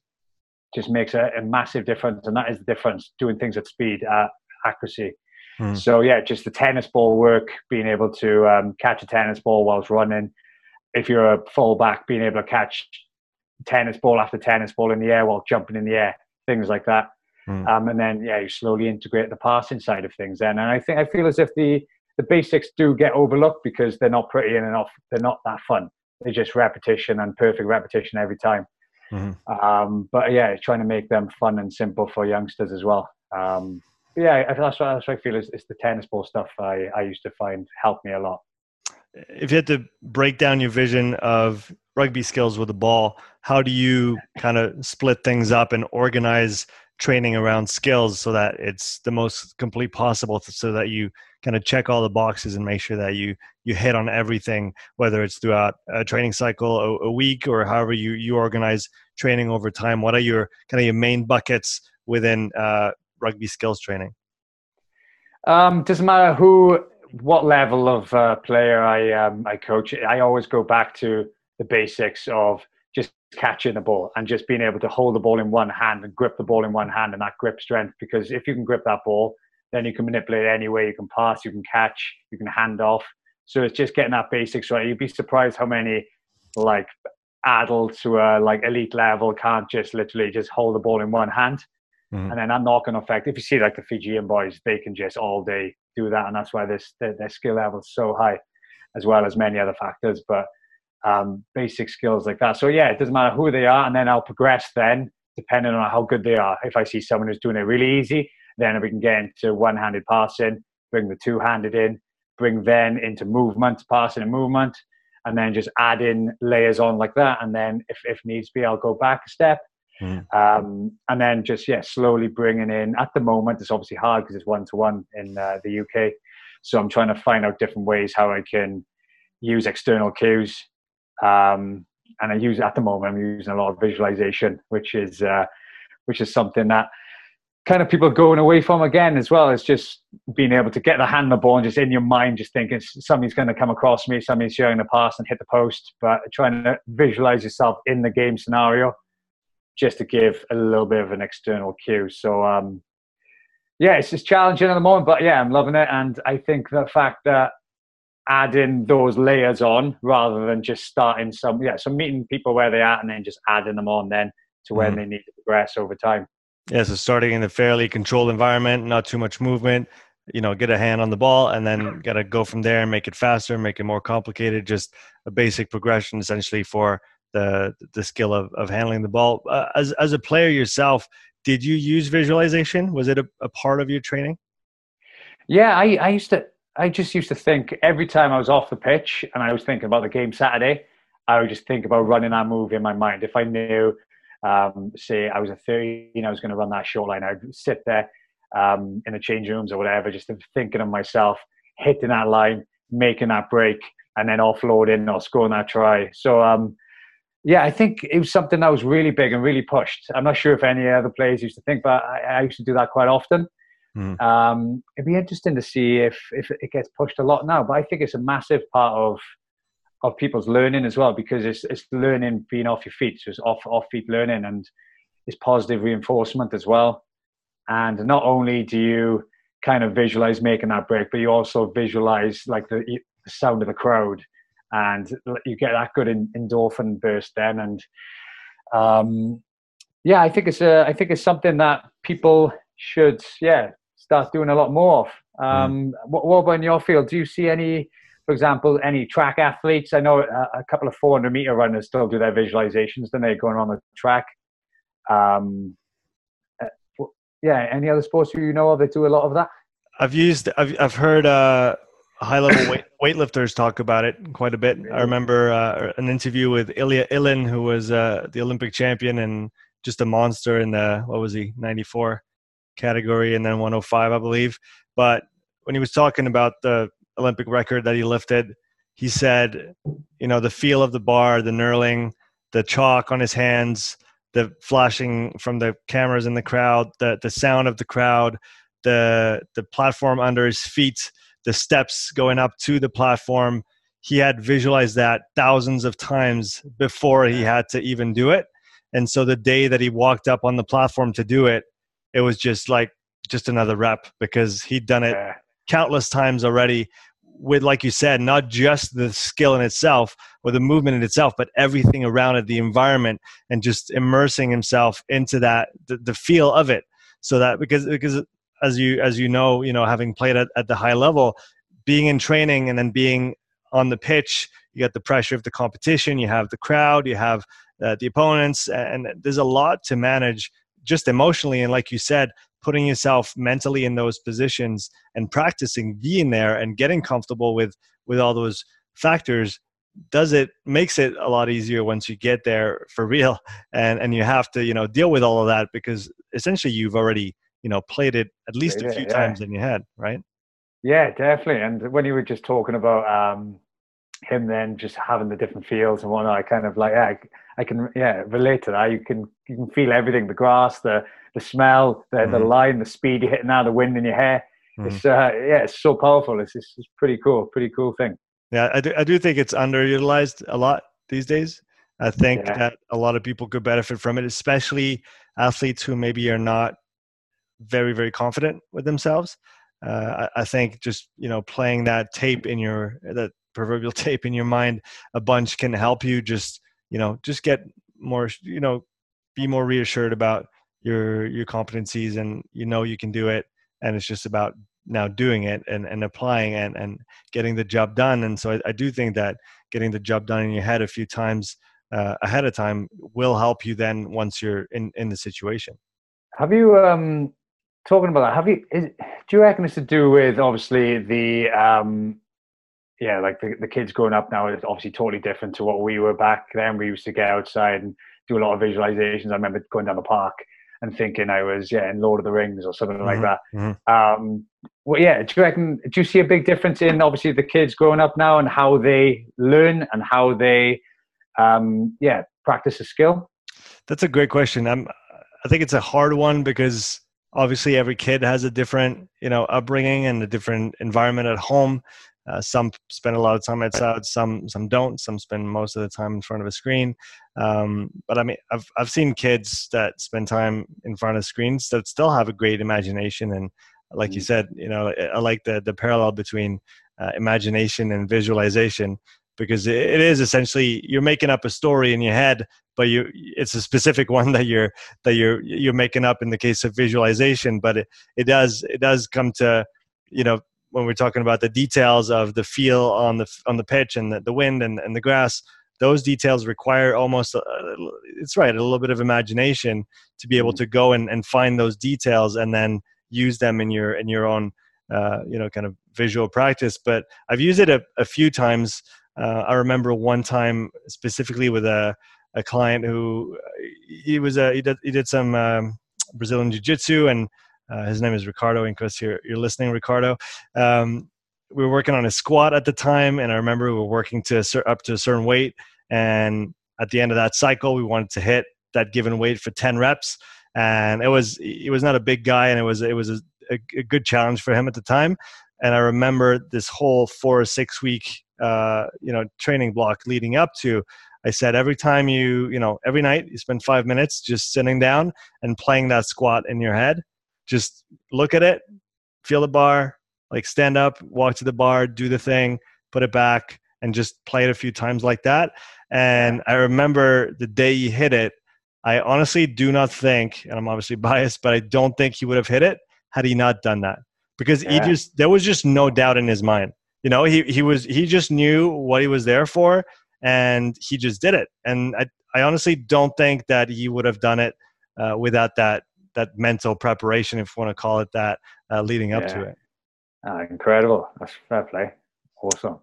just makes a, a, massive difference. And that is the difference doing things at speed, at accuracy. Mm. So, yeah, just the tennis ball work, being able to um, catch a tennis ball whilst running. If you're a fullback, being able to catch tennis ball after tennis ball in the air while jumping in the air, things like that. Mm. Um, and then yeah, you slowly integrate the passing side of things. Then, and I think I feel as if the the basics do get overlooked because they're not pretty and they're not, they're not that fun. They're just repetition and perfect repetition every time. Mm-hmm. Um, but yeah, trying to make them fun and simple for youngsters as well. Um, yeah, that's what, that's what I feel is, is the tennis ball stuff I, I used to find helped me a lot. If you had to break down your vision of rugby skills with the ball, how do you kind of split things up and organize training around skills so that it's the most complete possible so that you kind of check all the boxes and make sure that you you hit on everything whether it's throughout a training cycle a, a week or however you you organize training over time. What are your kind of your main buckets within uh, rugby skills training? Um, doesn't matter who what level of uh, player i um, i coach i always go back to the basics of catching the ball and just being able to hold the ball in one hand and grip the ball in one hand and that grip strength. Because if you can grip that ball, then you can manipulate any way. You can pass, you can catch, you can hand off. So it's just getting that basics right. You'd be surprised how many like adults who are like elite level can't just literally just hold the ball in one hand. Mm-hmm. And then that knock-on effect. If you see like the Fijian boys, they can just all day do that, and that's why this their, their skill level is so high, as well as many other factors. But um, basic skills like that. So yeah, it doesn't matter who they are, and then I'll progress then depending on how good they are. If I see someone who's doing it really easy, then we can get into one-handed passing, bring the two-handed in, bring then into movement, passing and movement, and then just add in layers on like that. And then if, if needs be, I'll go back a step. Mm. Um, and then just yeah, slowly bringing in. At the moment, it's obviously hard because it's one to one in uh, the UK. So I'm trying to find out different ways how I can use external cues um, and I use at the moment I'm using a lot of visualization, which is uh, which is something that kind of people are going away from again as well. It's just being able to get the hand on the ball and just in your mind, just thinking somebody's going to come across me, somebody's sharing the pass and hit the post, but trying to visualize yourself in the game scenario just to give a little bit of an external cue. So, um, yeah, it's just challenging at the moment, but yeah, I'm loving it. And I think the fact that adding those layers on rather than just starting some yeah so meeting people where they are and then just adding them on then to where mm. they need to progress over time. Yeah so starting in a fairly controlled environment not too much movement you know get a hand on the ball and then got to go from there and make it faster make it more complicated just a basic progression essentially for the the skill of, of handling the ball. Uh, as as a player yourself did you use visualization? Was it a, a part of your training? Yeah i i used to I just used to think every time I was off the pitch and I was thinking about the game Saturday, I would just think about running that move in my mind. If I knew, um, say, I was a 13, I was going to run that short line, I'd sit there um, in the change rooms or whatever, just thinking of myself hitting that line, making that break, and then offloading or scoring that try. So, um, yeah, I think it was something that was really big and really pushed. I'm not sure if any other players used to think, but I, I used to do that quite often. Mm. Um, it'd be interesting to see if if it gets pushed a lot now. But I think it's a massive part of of people's learning as well because it's it's learning being off your feet, so it's off off feet learning, and it's positive reinforcement as well. And not only do you kind of visualize making that break, but you also visualize like the, the sound of the crowd, and you get that good endorphin burst then. And um, yeah, I think it's a I think it's something that people should yeah start doing a lot more of. Hmm. Um, mm. what, what, about in your field? Do you see any, for example, any track athletes? I know a, a couple of 400 meter runners still do their visualizations, then they're going on the track. Um, uh, yeah, any other sports you know of that do a lot of that? I've used, I've, I've heard uh, high level weight, weightlifters talk about it quite a bit. I remember uh, an interview with Ilya Ilin, who was uh, the Olympic champion and just a monster in the, what was he, 94 category and then 105, I believe. But when he was talking about the Olympic record that he lifted, he said, you know, the feel of the bar, the knurling, the chalk on his hands, the flashing from the cameras in the crowd, the the sound of the crowd, the the platform under his feet, the steps going up to the platform. He had visualized that thousands of times before he had to even do it. And so the day that he walked up on the platform to do it, it was just like just another rep because he'd done it yeah. countless times already with like you said not just the skill in itself or the movement in itself but everything around it the environment and just immersing himself into that the, the feel of it so that because because as you as you know you know having played at, at the high level being in training and then being on the pitch, you got the pressure of the competition, you have the crowd, you have uh, the opponents, and there's a lot to manage just emotionally. And like you said, putting yourself mentally in those positions and practicing being there and getting comfortable with with all those factors does it makes it a lot easier once you get there for real and and you have to you know deal with all of that because essentially you've already you know played it at least a few yeah. times in your head right yeah definitely and when you were just talking about um him then just having the different feels and whatnot i kind of like yeah, I, can yeah relate to that you can you can feel everything the grass the the smell the, mm-hmm. the line the speed you're hitting out the wind in your hair mm-hmm. it's uh yeah it's so powerful it's, it's, it's pretty cool pretty cool thing yeah, I do, I do think it's underutilized a lot these days. I think yeah. that a lot of people could benefit from it, especially athletes who maybe are not very, very confident with themselves. Uh, I, I, think just you know playing that tape in your that proverbial tape in your mind a bunch can help you just you know just get more you know be more reassured about your your competencies and you know you can do it and it's just about now doing it and, and applying and, and getting the job done. And so I, I do think that getting the job done in your head a few times uh, ahead of time will help you then once you're in, in the situation. Have you, um, talking about that, have you, is, do you reckon it's to do with obviously the, um, yeah, like the, the kids growing up now is obviously totally different to what we were back then. We used to get outside and do a lot of visualizations. I remember going down the park and thinking I was yeah in Lord of the Rings or something mm-hmm, like that. Mm-hmm. Um, well, yeah, do you reckon? Do you see a big difference in obviously the kids growing up now and how they learn and how they, um, yeah, practice a skill? That's a great question. I'm, I think it's a hard one because obviously every kid has a different you know upbringing and a different environment at home uh, some spend a lot of time outside, some some don't. Some spend most of the time in front of a screen. Um, but I mean, I've I've seen kids that spend time in front of screens that still have a great imagination, and like mm-hmm. you said, you know, I like the the parallel between uh, imagination and visualization because it is essentially you're making up a story in your head but you it's a specific one that you're that you're you're making up in the case of visualization but it, it does it does come to you know when we're talking about the details of the feel on the on the pitch and the, the wind and, and the grass those details require almost uh, it's right a little bit of imagination to be able mm-hmm. to go and, and find those details and then use them in your in your own uh, you know kind of visual practice but i've used it a, a few times uh, i remember one time specifically with a, a client who he was a he did, he did some um, brazilian jiu-jitsu and uh, his name is Ricardo. In case you're, you're listening, Ricardo. Um, we were working on a squat at the time, and I remember we were working to up to a certain weight. And at the end of that cycle, we wanted to hit that given weight for 10 reps. And it was he was not a big guy, and it was it was a, a, a good challenge for him at the time. And I remember this whole four or six week uh, you know training block leading up to I said every time you, you know, every night you spend five minutes just sitting down and playing that squat in your head just look at it, feel the bar, like stand up, walk to the bar, do the thing, put it back, and just play it a few times like that. And I remember the day he hit it, I honestly do not think, and I'm obviously biased, but I don't think he would have hit it had he not done that. Because yeah. he just there was just no doubt in his mind. You know, he he was he just knew what he was there for and he just did it. And I I honestly don't think that he would have done it uh, without that that mental preparation, if you want to call it that, uh, leading up yeah. to it. Uh, incredible. That's fair play. Awesome.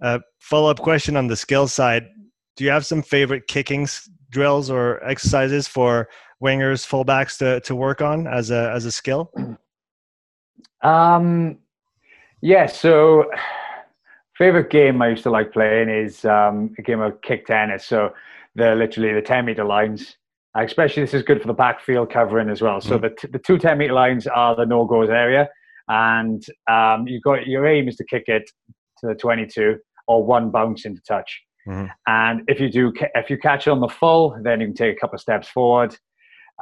Uh, Follow up question on the skill side. Do you have some favorite kicking drills or exercises for wingers, fullbacks to, to work on as a, as a skill? Um, yeah, so favorite game I used to like playing is um, a game of kick tennis. So they're literally the 10 meter lines especially this is good for the backfield covering as well. So mm. the, t- the two 10 meter lines are the no goes area, and um, you've got your aim is to kick it to the 22 or one bounce into touch. Mm. And if you do, if you catch it on the full, then you can take a couple of steps forward.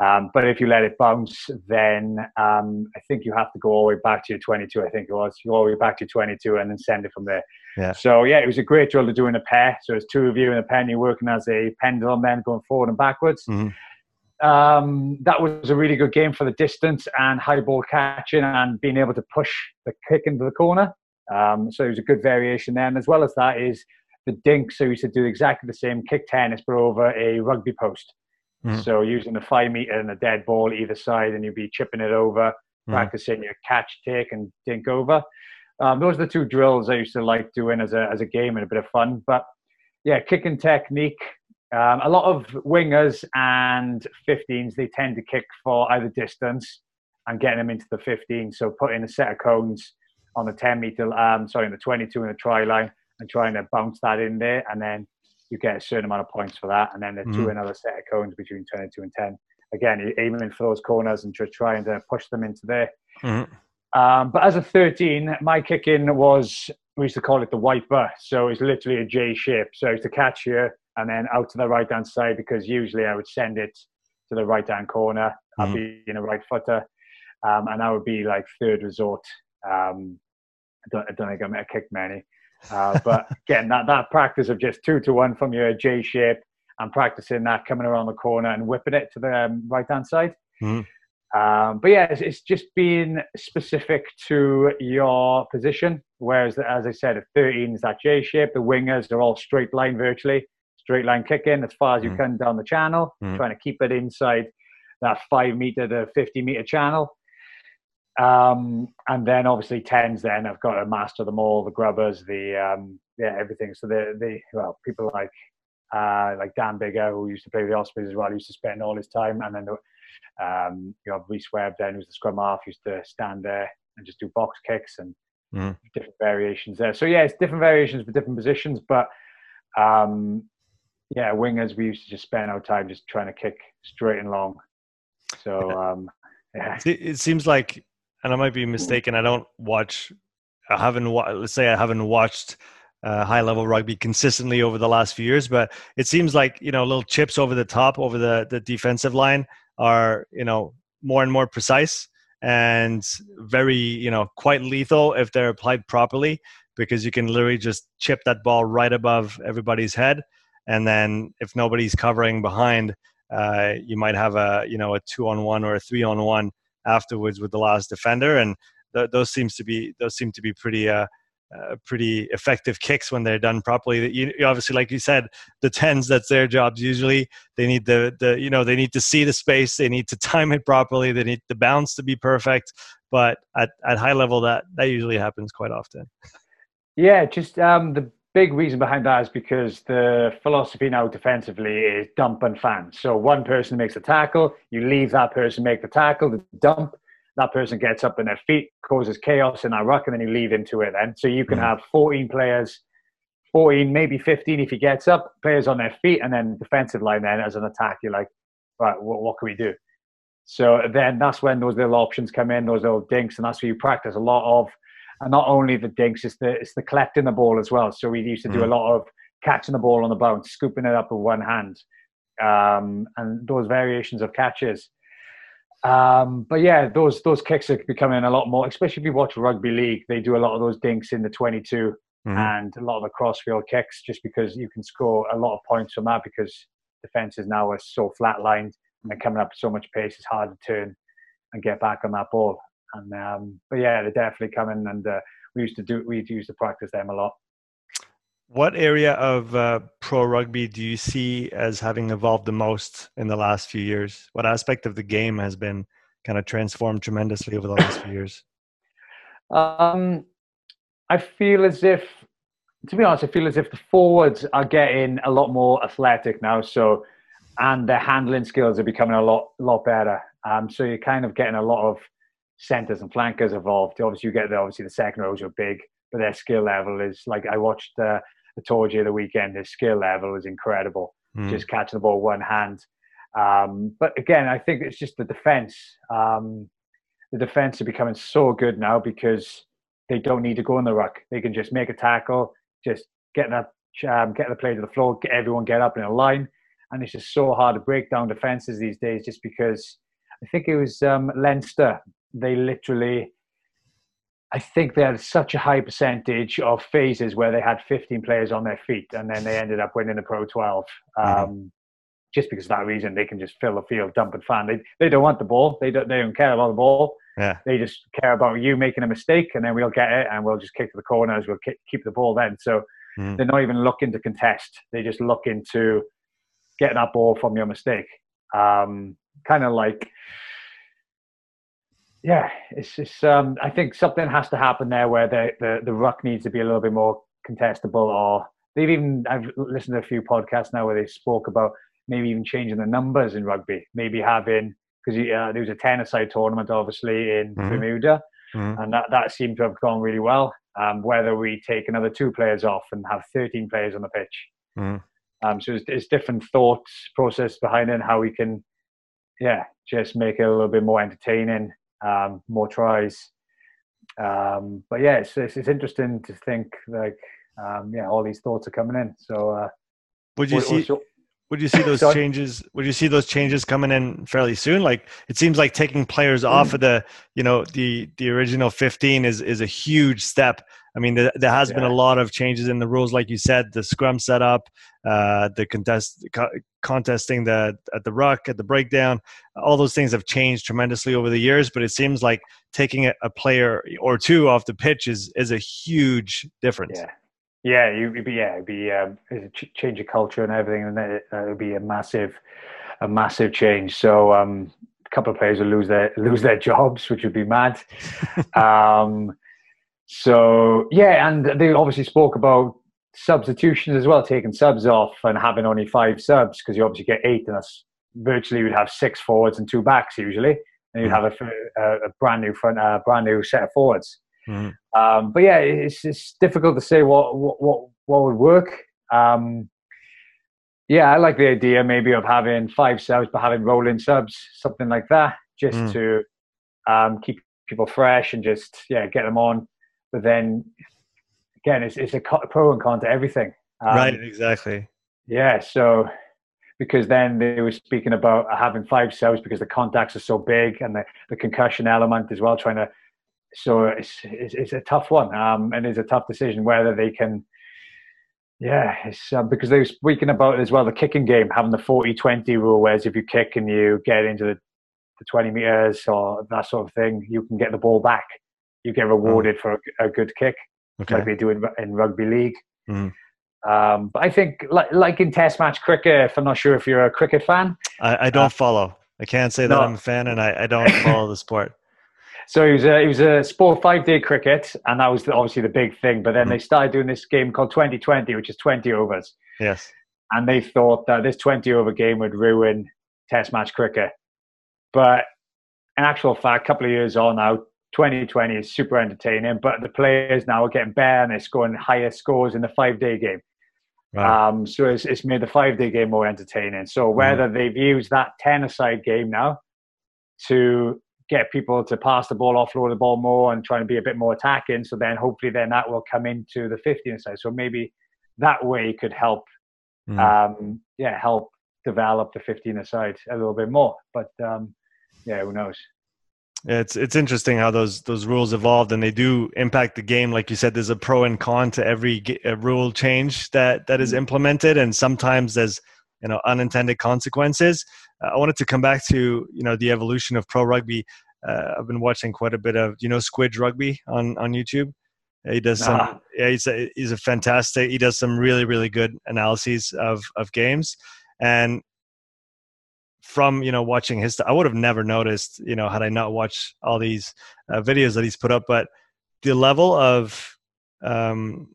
Um, but if you let it bounce, then um, I think you have to go all the way back to your 22. I think it was you all the way back to your 22 and then send it from there. Yeah. So yeah, it was a great drill to do in a pair. So it's two of you in a pair, and you're working as a pendulum, then going forward and backwards. Mm-hmm. Um, that was a really good game for the distance and high ball catching and being able to push the kick into the corner. Um, so it was a good variation there. And as well as that is the dink. So we used to do exactly the same kick tennis, but over a rugby post. Mm. So using a five meter and a dead ball either side, and you'd be chipping it over, mm. practicing your catch, take, and dink over. Um, those are the two drills I used to like doing as a as a game and a bit of fun. But yeah, kicking technique. Um, a lot of wingers and 15s they tend to kick for either distance and getting them into the 15. So putting a set of cones on the 10 meter, um, sorry, in the 22 and the try line, and trying to bounce that in there, and then you get a certain amount of points for that, and then the mm. two another set of cones between 22 and 10. Again, aiming for those corners and just trying to push them into there. Mm. Um, but as a 13, my kicking was, we used to call it the wiper. So it's literally a J shape. So I used to catch here and then out to the right hand side because usually I would send it to the right hand corner. I'd mm-hmm. be in a right footer. Um, and that would be like third resort. Um, I, don't, I don't think I'm going to kick many. Uh, but getting that, that practice of just two to one from your J shape and practicing that coming around the corner and whipping it to the um, right hand side. Mm-hmm. Um, but yeah, it's, it's, just being specific to your position. Whereas, as I said, at 13 is that J shape. The wingers are all straight line virtually, straight line kicking as far as you mm. can down the channel, mm. trying to keep it inside that five meter to 50 meter channel. Um, and then obviously tens. Then I've got to master them all, the grubbers, the um, yeah, everything. So the the well, people like uh, like Dan Biggar, who used to play with the Ospreys as well, used to spend all his time, and then the, um, you have Rhys Webb then, who's the scrum half, used to stand there and just do box kicks and mm. different variations there. So yeah, it's different variations for different positions, but um, yeah, wingers we used to just spend our time just trying to kick straight and long. So um, yeah, it seems like, and I might be mistaken. I don't watch. I haven't. Let's say I haven't watched uh, high level rugby consistently over the last few years, but it seems like you know little chips over the top over the the defensive line are you know more and more precise and very you know quite lethal if they're applied properly because you can literally just chip that ball right above everybody's head. And then if nobody's covering behind uh, you might have a you know a two on one or a three on one afterwards with the last defender. And th- those seems to be those seem to be pretty uh, uh, pretty effective kicks when they're done properly. You, you, obviously, like you said, the tens that's their jobs. Usually, they need the the you know they need to see the space, they need to time it properly, they need the bounce to be perfect. But at, at high level, that that usually happens quite often. Yeah, just um, the big reason behind that is because the philosophy now defensively is dump and fan. So one person makes a tackle, you leave that person make the tackle, the dump, that person gets up on their feet, causes chaos in that ruck, and then you leave into it then. So you can mm. have 14 players, 14, maybe 15 if he gets up, players on their feet, and then defensive line then as an attack. You're like, right, what, what can we do? So then that's when those little options come in, those little dinks, and that's where you practice a lot of. And not only the dinks, it's the it's the collecting the ball as well. So we used to do mm. a lot of catching the ball on the bounce, scooping it up with one hand, um, and those variations of catches. Um, but yeah, those those kicks are becoming a lot more, especially if you watch rugby league. They do a lot of those dinks in the 22 mm-hmm. and a lot of the crossfield kicks, just because you can score a lot of points from that because defenses now are so flatlined and they're coming up so much pace. It's hard to turn and get back on that ball. And um, but yeah, they're definitely coming, and uh, we used to do we used to practice them a lot. What area of uh, pro rugby do you see as having evolved the most in the last few years? What aspect of the game has been kind of transformed tremendously over the last few years? Um, I feel as if, to be honest, I feel as if the forwards are getting a lot more athletic now. So, and their handling skills are becoming a lot, lot better. Um, so you're kind of getting a lot of centers and flankers involved. Obviously, you get the, obviously the second rows are big, but their skill level is like I watched. Uh, Told you the weekend, his skill level is incredible. Mm. Just catching the ball one hand. Um, but again, I think it's just the defense. Um, the defense are becoming so good now because they don't need to go in the ruck. They can just make a tackle, just get that, um, get the play to the floor, get everyone get up in a line, and it's just so hard to break down defenses these days. Just because I think it was um, Leinster, they literally I think they had such a high percentage of phases where they had 15 players on their feet, and then they ended up winning the Pro 12. Mm-hmm. Um, just because of that reason, they can just fill the field, dump and fan. They they don't want the ball. They don't they don't care about the ball. Yeah. They just care about you making a mistake, and then we'll get it, and we'll just kick to the corners. We'll keep the ball then. So mm. they're not even looking to contest. They just look into getting that ball from your mistake. Um, kind of like, yeah, it's just. Um, I think something has to happen there where the, the the ruck needs to be a little bit more contestable, or they've even. I've listened to a few podcasts now where they spoke about maybe even changing the numbers in rugby, maybe having because uh, there was a ten-a-side tournament obviously in mm-hmm. Bermuda, mm-hmm. and that, that seemed to have gone really well. Um, whether we take another two players off and have 13 players on the pitch. Mm-hmm. Um, so it's, it's, different thoughts process behind it and how we can, yeah, just make it a little bit more entertaining, um, more tries. Um, but yeah, it's, it's, it's, interesting to think like, um, yeah, all these thoughts are coming in. So, uh, would you see? Would you see those changes would you see those changes coming in fairly soon? Like it seems like taking players off mm. of the you know the the original 15 is is a huge step. I mean there, there has yeah. been a lot of changes in the rules like you said the scrum setup uh the contest co- contesting the at the ruck at the breakdown. All those things have changed tremendously over the years but it seems like taking a, a player or two off the pitch is is a huge difference. Yeah yeah, you'd be yeah, it'd be um, change of culture and everything, and it, uh, would be a massive, a massive change. So um, a couple of players will lose their lose their jobs, which would be mad. um, so yeah, and they obviously spoke about substitutions as well, taking subs off and having only five subs because you obviously get eight, and that's virtually you'd have six forwards and two backs usually, and you'd hmm. have a, a, a brand new front, a brand new set of forwards. Mm. Um, but yeah, it's, it's difficult to say what what what, what would work. Um, yeah, I like the idea maybe of having five subs, but having rolling subs, something like that, just mm. to um, keep people fresh and just yeah get them on. But then again, it's it's a pro and con to everything. Um, right, exactly. Yeah, so because then they were speaking about having five subs because the contacts are so big and the, the concussion element as well, trying to so it's, it's, it's a tough one, um, and it's a tough decision whether they can. Yeah, it's uh, because they were speaking about as well the kicking game having the 40-20 rule, whereas if you kick and you get into the, the 20 meters or that sort of thing, you can get the ball back. You get rewarded oh. for a, a, good kick, okay. like they do in, in rugby league. Mm. Um, but I think, like, like in Test match cricket, if I'm not sure if you're a cricket fan, I, I don't uh, follow. I can't say that no. I'm a fan, and I, I don't follow the sport. So it was a, it was a sport five day cricket, and that was obviously the big thing. But then mm. they started doing this game called 2020, which is 20 overs. Yes. And they thought that this 20 over game would ruin Test match cricket. But in actual fact, a couple of years on now, 2020 is super entertaining. But the players now are getting better and they're scoring higher scores in the five day game. Right. Um, so it's, it's made the five day game more entertaining. So whether mm. they've used that 10 aside game now to get people to pass the ball, offload the ball more, and try and be a bit more attacking. So then hopefully then that will come into the 15 side. So maybe that way could help, mm. um, yeah, help develop the 15 side a little bit more. But um, yeah, who knows? It's it's interesting how those those rules evolved and they do impact the game. Like you said, there's a pro and con to every rule change that that is hmm. implemented, and sometimes there's you know unintended consequences. Uh, I wanted to come back to you know the evolution of pro rugby. Uh, I've been watching quite a bit of you know Squidge Rugby on on YouTube. He does some. Ah. Yeah, he's a, he's a fantastic. He does some really really good analyses of of games, and from you know watching his, I would have never noticed you know had I not watched all these uh, videos that he's put up. But the level of um,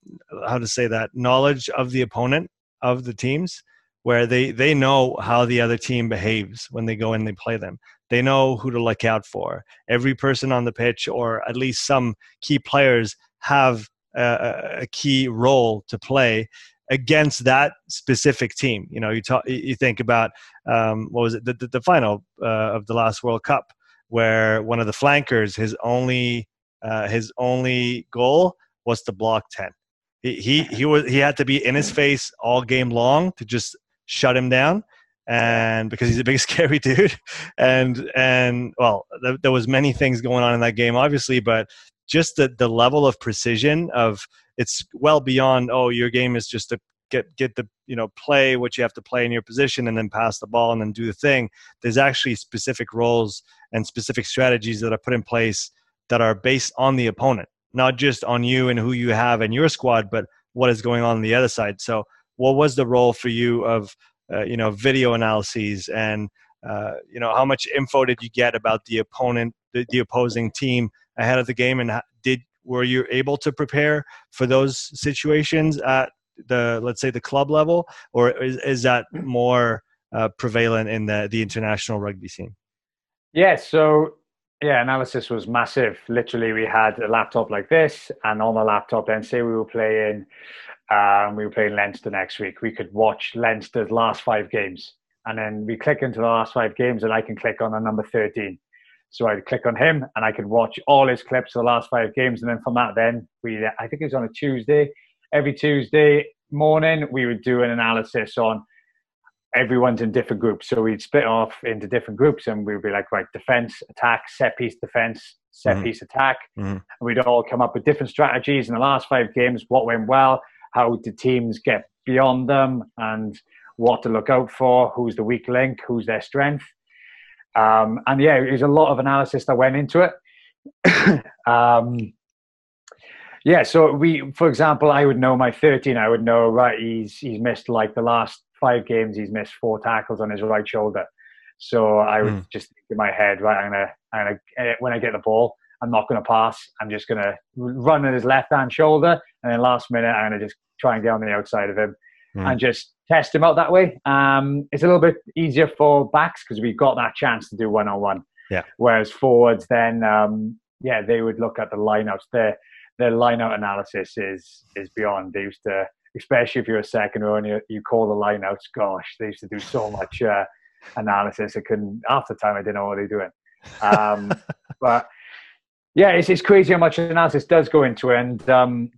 how to say that knowledge of the opponent of the teams where they they know how the other team behaves when they go and they play them. They know who to look out for. Every person on the pitch, or at least some key players, have a, a key role to play against that specific team. You know, you talk, you think about um, what was it, the, the, the final uh, of the last World Cup, where one of the flankers, his only uh, his only goal was to block ten. He, he he was he had to be in his face all game long to just shut him down and because he's a big scary dude. And and well th- there was many things going on in that game obviously but just the, the level of precision of it's well beyond oh your game is just to get get the you know play what you have to play in your position and then pass the ball and then do the thing. There's actually specific roles and specific strategies that are put in place that are based on the opponent not just on you and who you have in your squad but what is going on on the other side. So what was the role for you of uh, you know video analyses and uh, you know how much info did you get about the opponent the, the opposing team ahead of the game and did were you able to prepare for those situations at the let's say the club level, or is, is that more uh, prevalent in the the international rugby scene? Yeah, so yeah, analysis was massive. Literally, we had a laptop like this, and on the laptop, then say we were playing, um, we were playing Leinster next week. We could watch Leinster's last five games, and then we click into the last five games, and I can click on the number thirteen. So I'd click on him, and I could watch all his clips of the last five games, and then from that, then we, I think it was on a Tuesday, every Tuesday morning, we would do an analysis on everyone's in different groups. So we'd split off into different groups and we'd be like, right, defense, attack, set piece, defense, set mm-hmm. piece, attack. Mm-hmm. And we'd all come up with different strategies in the last five games, what went well, how did teams get beyond them, and what to look out for, who's the weak link, who's their strength. Um, and yeah, there's a lot of analysis that went into it. um, yeah, so we, for example, I would know my 13. I would know right. He's he's missed like the last five games. He's missed four tackles on his right shoulder. So I would mm. just think in my head, right? I'm gonna, I'm gonna eh, when I get the ball, I'm not gonna pass. I'm just gonna run at his left hand shoulder, and then last minute, I'm gonna just try and get on the outside of him mm. and just test him out that way. Um, it's a little bit easier for backs because we've got that chance to do one on one. Yeah. Whereas forwards, then um, yeah, they would look at the lineouts there their lineout analysis is is beyond. They used to, especially if you're a second row and you, you call the lineouts. Gosh, they used to do so much uh, analysis. I couldn't. Half the time, I didn't know what they're doing. Um, but yeah, it's it's crazy how much analysis does go into it, and um,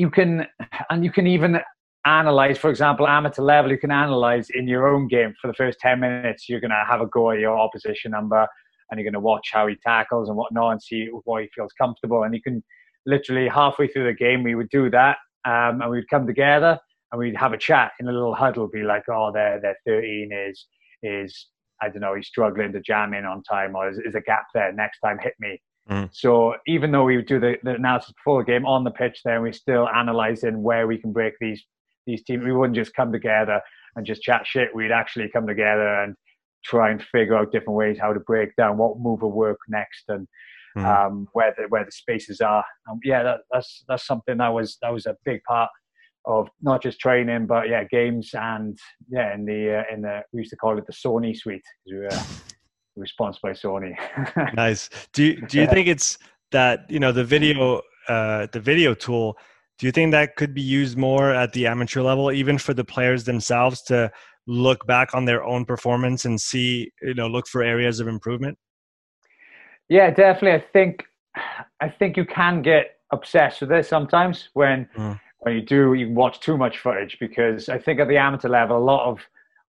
you can and you can even analyze, for example, amateur level. You can analyze in your own game for the first ten minutes. You're going to have a go at your opposition number. And you're going to watch how he tackles and whatnot, and see why he feels comfortable. And you can literally halfway through the game, we would do that, um, and we'd come together and we'd have a chat in a little huddle. Be like, oh, their their 13 is is I don't know, he's struggling to jam in on time, or is, is a gap there? Next time, hit me. Mm. So even though we would do the, the analysis before the game on the pitch, then we're still analysing where we can break these these teams. We wouldn't just come together and just chat shit. We'd actually come together and try and figure out different ways how to break down what move will work next and mm. um, where the where the spaces are. And yeah, that, that's that's something that was that was a big part of not just training, but yeah, games and yeah, in the uh, in the we used to call it the Sony suite because we were, sponsored by Sony. nice. Do you, do you think it's that you know the video uh, the video tool? Do you think that could be used more at the amateur level, even for the players themselves to look back on their own performance and see, you know, look for areas of improvement? Yeah, definitely. I think I think you can get obsessed with it sometimes when mm. when you do you watch too much footage because I think at the amateur level a lot of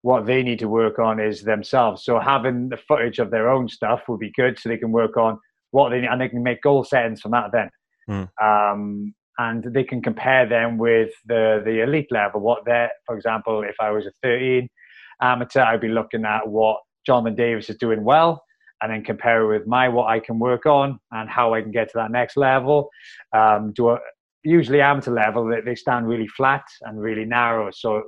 what they need to work on is themselves. So having the footage of their own stuff would be good so they can work on what they need, and they can make goal settings from that then. Mm. Um, and they can compare them with the the elite level. What they're, for example, if I was a 13 amateur, I'd be looking at what Jonathan Davies is doing well and then compare it with my what I can work on and how I can get to that next level. Um, do a, usually amateur level they, they stand really flat and really narrow, so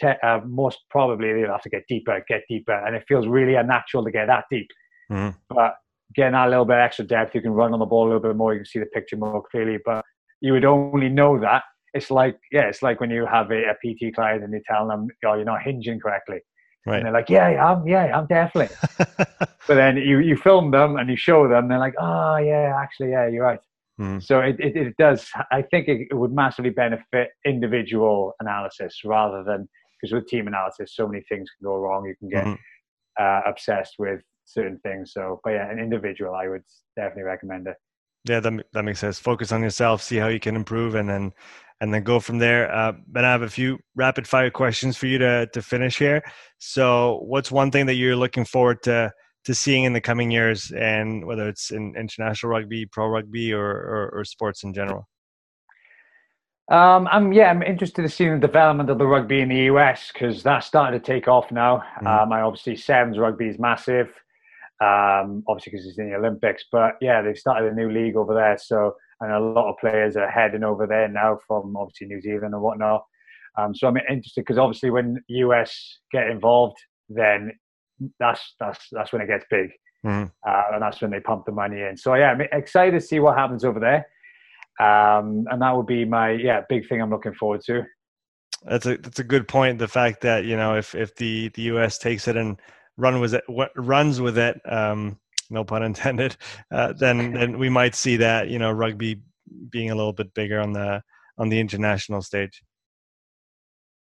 te- uh, most probably they'll have to get deeper, get deeper, and it feels really unnatural to get that deep. Mm. But getting that little bit extra depth, you can run on the ball a little bit more, you can see the picture more clearly. But you would only know that. It's like yeah, it's like when you have a, a PT client and you tell them, "Oh, you're not hinging correctly." Right. And they're like, yeah, I'm, yeah, I'm definitely. but then you, you film them and you show them, they're like, oh, yeah, actually, yeah, you're right. Mm. So it, it, it, does, I think it, it, would massively benefit individual analysis rather than, because with team analysis, so many things can go wrong. You can get mm-hmm. uh, obsessed with certain things. So, but yeah, an individual, I would definitely recommend it. Yeah, that, that makes sense. Focus on yourself, see how you can improve, and then and then go from there. Uh, but I have a few rapid fire questions for you to to finish here. So, what's one thing that you're looking forward to to seeing in the coming years, and whether it's in international rugby, pro rugby, or, or, or sports in general? Um, I'm yeah, I'm interested to see the development of the rugby in the US because that's starting to take off now. Mm. Um, I obviously sevens rugby is massive, um, obviously because it's in the Olympics. But yeah, they've started a new league over there, so and a lot of players are heading over there now from obviously New Zealand and whatnot. Um, so I'm interested because obviously when US get involved, then that's that's that's when it gets big, mm. uh, and that's when they pump the money in. So yeah, I'm excited to see what happens over there. Um, and that would be my yeah big thing I'm looking forward to. That's a that's a good point. The fact that you know if if the the U.S. takes it and run with it runs with it, um, no pun intended, uh, then then we might see that you know rugby being a little bit bigger on the on the international stage.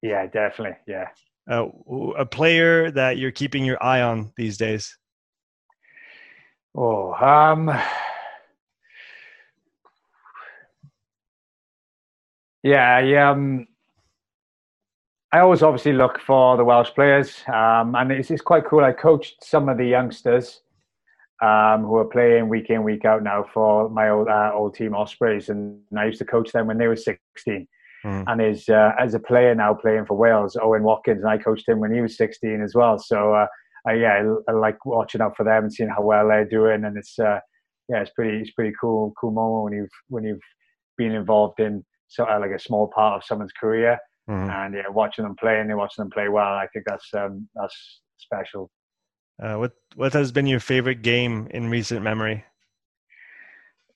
Yeah, definitely. Yeah. Uh, a player that you're keeping your eye on these days. Oh, um, Yeah, I, um, I always obviously look for the Welsh players, um, and it's, it's quite cool. I coached some of the youngsters um, who are playing week in, week out now for my old uh, old team Ospreys, and I used to coach them when they were 16. Mm. And is uh, as a player now playing for Wales, Owen Watkins, and I coached him when he was 16 as well. So uh, I, yeah, I, I, like watching out for them and seeing how well they're doing, and it's uh, yeah, it's pretty it's pretty cool cool moment when you've when you've been involved in sort of like a small part of someone's career. Mm-hmm. And yeah, watching them play and watching them play well, I think that's um, that's special. Uh, what what has been your favorite game in recent memory?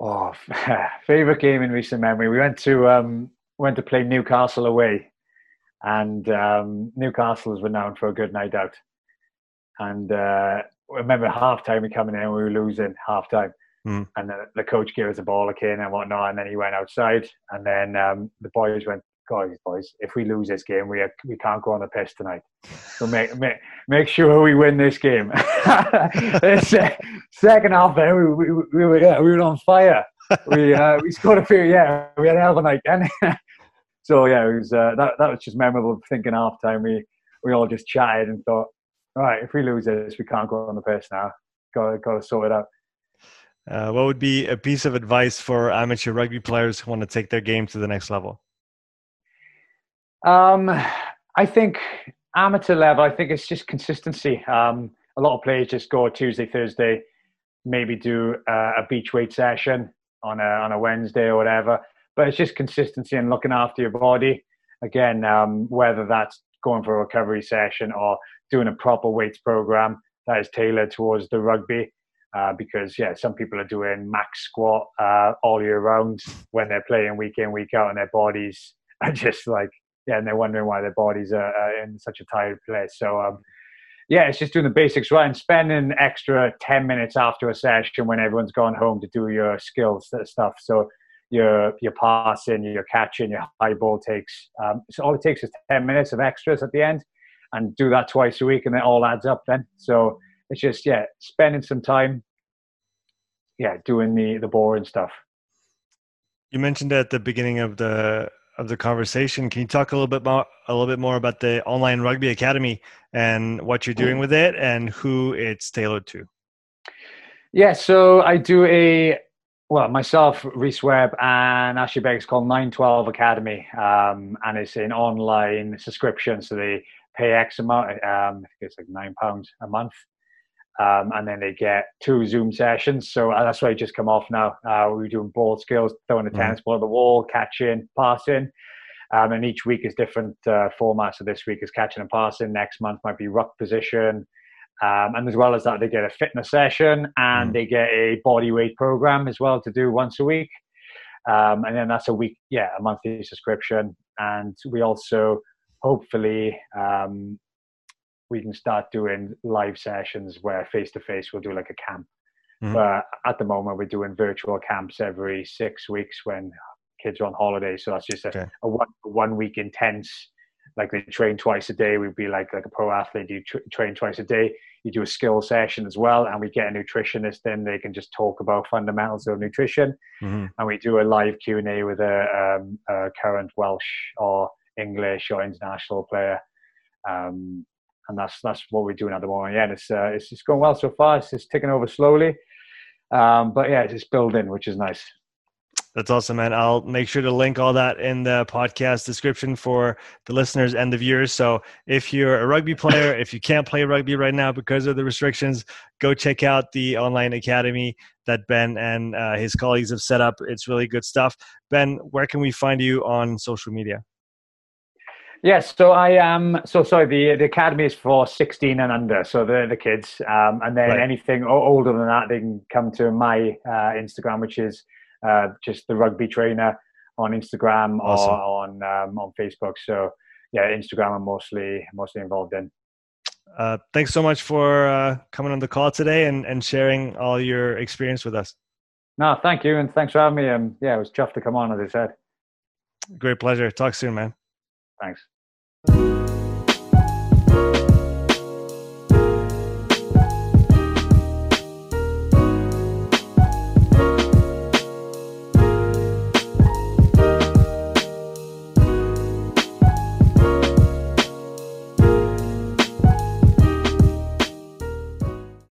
Oh, favorite game in recent memory. We went to um, went to play Newcastle away, and um, Newcastle is renowned for a good night out. And uh, I remember half time we coming in, we were losing half time, Mm. And the, the, coach gave us a ball again and whatnot, and then he went outside. And then um, the boys went, "Guys, boys, if we lose this game, we we can't go on the piss tonight. So make make, make sure we win this game." second half, then we, we, we, were yeah, we were on fire. We uh, we scored a few. Yeah, we had a hell of a night then. so yeah, it was uh, that that was just memorable. Thinking half time, we we all just chatted and thought, "All right, if we lose this, we can't go on the piss now. Got got to sort it out." Uh, what would be a piece of advice for amateur rugby players who want to take their game to the next level? Um, I think amateur level, I think it's just consistency. Um, a lot of players just go Tuesday, Thursday, maybe do uh, a beach weight session on a on a Wednesday or whatever. But it's just consistency and looking after your body. Again, um, whether that's going for a recovery session or doing a proper weights program that is tailored towards the rugby uh, because yeah, some people are doing max squat uh, all year round when they're playing week in week out, and their bodies are just like yeah, and they're wondering why their bodies are, are in such a tired place. So um, yeah, it's just doing the basics right and spending extra ten minutes after a session when everyone's gone home to do your skills stuff. So your your passing, your catching, your high ball takes. Um, so all it takes is ten minutes of extras at the end, and do that twice a week, and it all adds up then. So it's just yeah, spending some time, yeah, doing the the boring stuff. You mentioned at the beginning of the of the conversation. Can you talk a little bit more a little bit more about the online rugby academy and what you're doing with it and who it's tailored to? Yeah, so I do a well myself, Rhys Webb, and Ashley Beck called Nine Twelve Academy, um, and it's an online subscription. So they pay X amount. Um, I think it's like nine pounds a month, um, and then they get two Zoom sessions. So uh, that's why I just come off now. Uh, we're doing ball skills, throwing a mm tennis ball at the wall, catching, passing. Um, and each week is different uh, formats. So this week is catching and passing. Next month might be ruck position. Um, and as well as that, they get a fitness session and mm they get a body weight program as well to do once a week. Um, and then that's a week, yeah, a monthly subscription. And we also hopefully um, we can start doing live sessions where face to face we'll do like a camp. Mm-hmm. But at the moment, we're doing virtual camps every six weeks when kids are on holiday. So that's just a, okay. a one one week intense. Like they train twice a day. We'd be like like a pro athlete. You tra- train twice a day. You do a skill session as well, and we get a nutritionist. Then they can just talk about fundamentals of nutrition, mm-hmm. and we do a live Q and A with a, um, a current Welsh or English or international player. Um, and that's that's what we're doing at the moment. Yeah, it's uh, it's, it's going well so far. It's, it's ticking over slowly, um, but yeah, it's building, which is nice. That's awesome, man. I'll make sure to link all that in the podcast description for the listeners and the viewers. So if you're a rugby player, if you can't play rugby right now because of the restrictions, go check out the online academy that Ben and uh, his colleagues have set up. It's really good stuff. Ben, where can we find you on social media? Yes, so I am. so sorry. The the academy is for sixteen and under, so the the kids, um, and then right. anything older than that, they can come to my uh, Instagram, which is uh, just the rugby trainer on Instagram awesome. or on um, on Facebook. So yeah, Instagram I'm mostly mostly involved in. Uh, thanks so much for uh, coming on the call today and, and sharing all your experience with us. No, thank you, and thanks for having me. Um, yeah, it was tough to come on, as I said. Great pleasure. Talk soon, man. Thanks.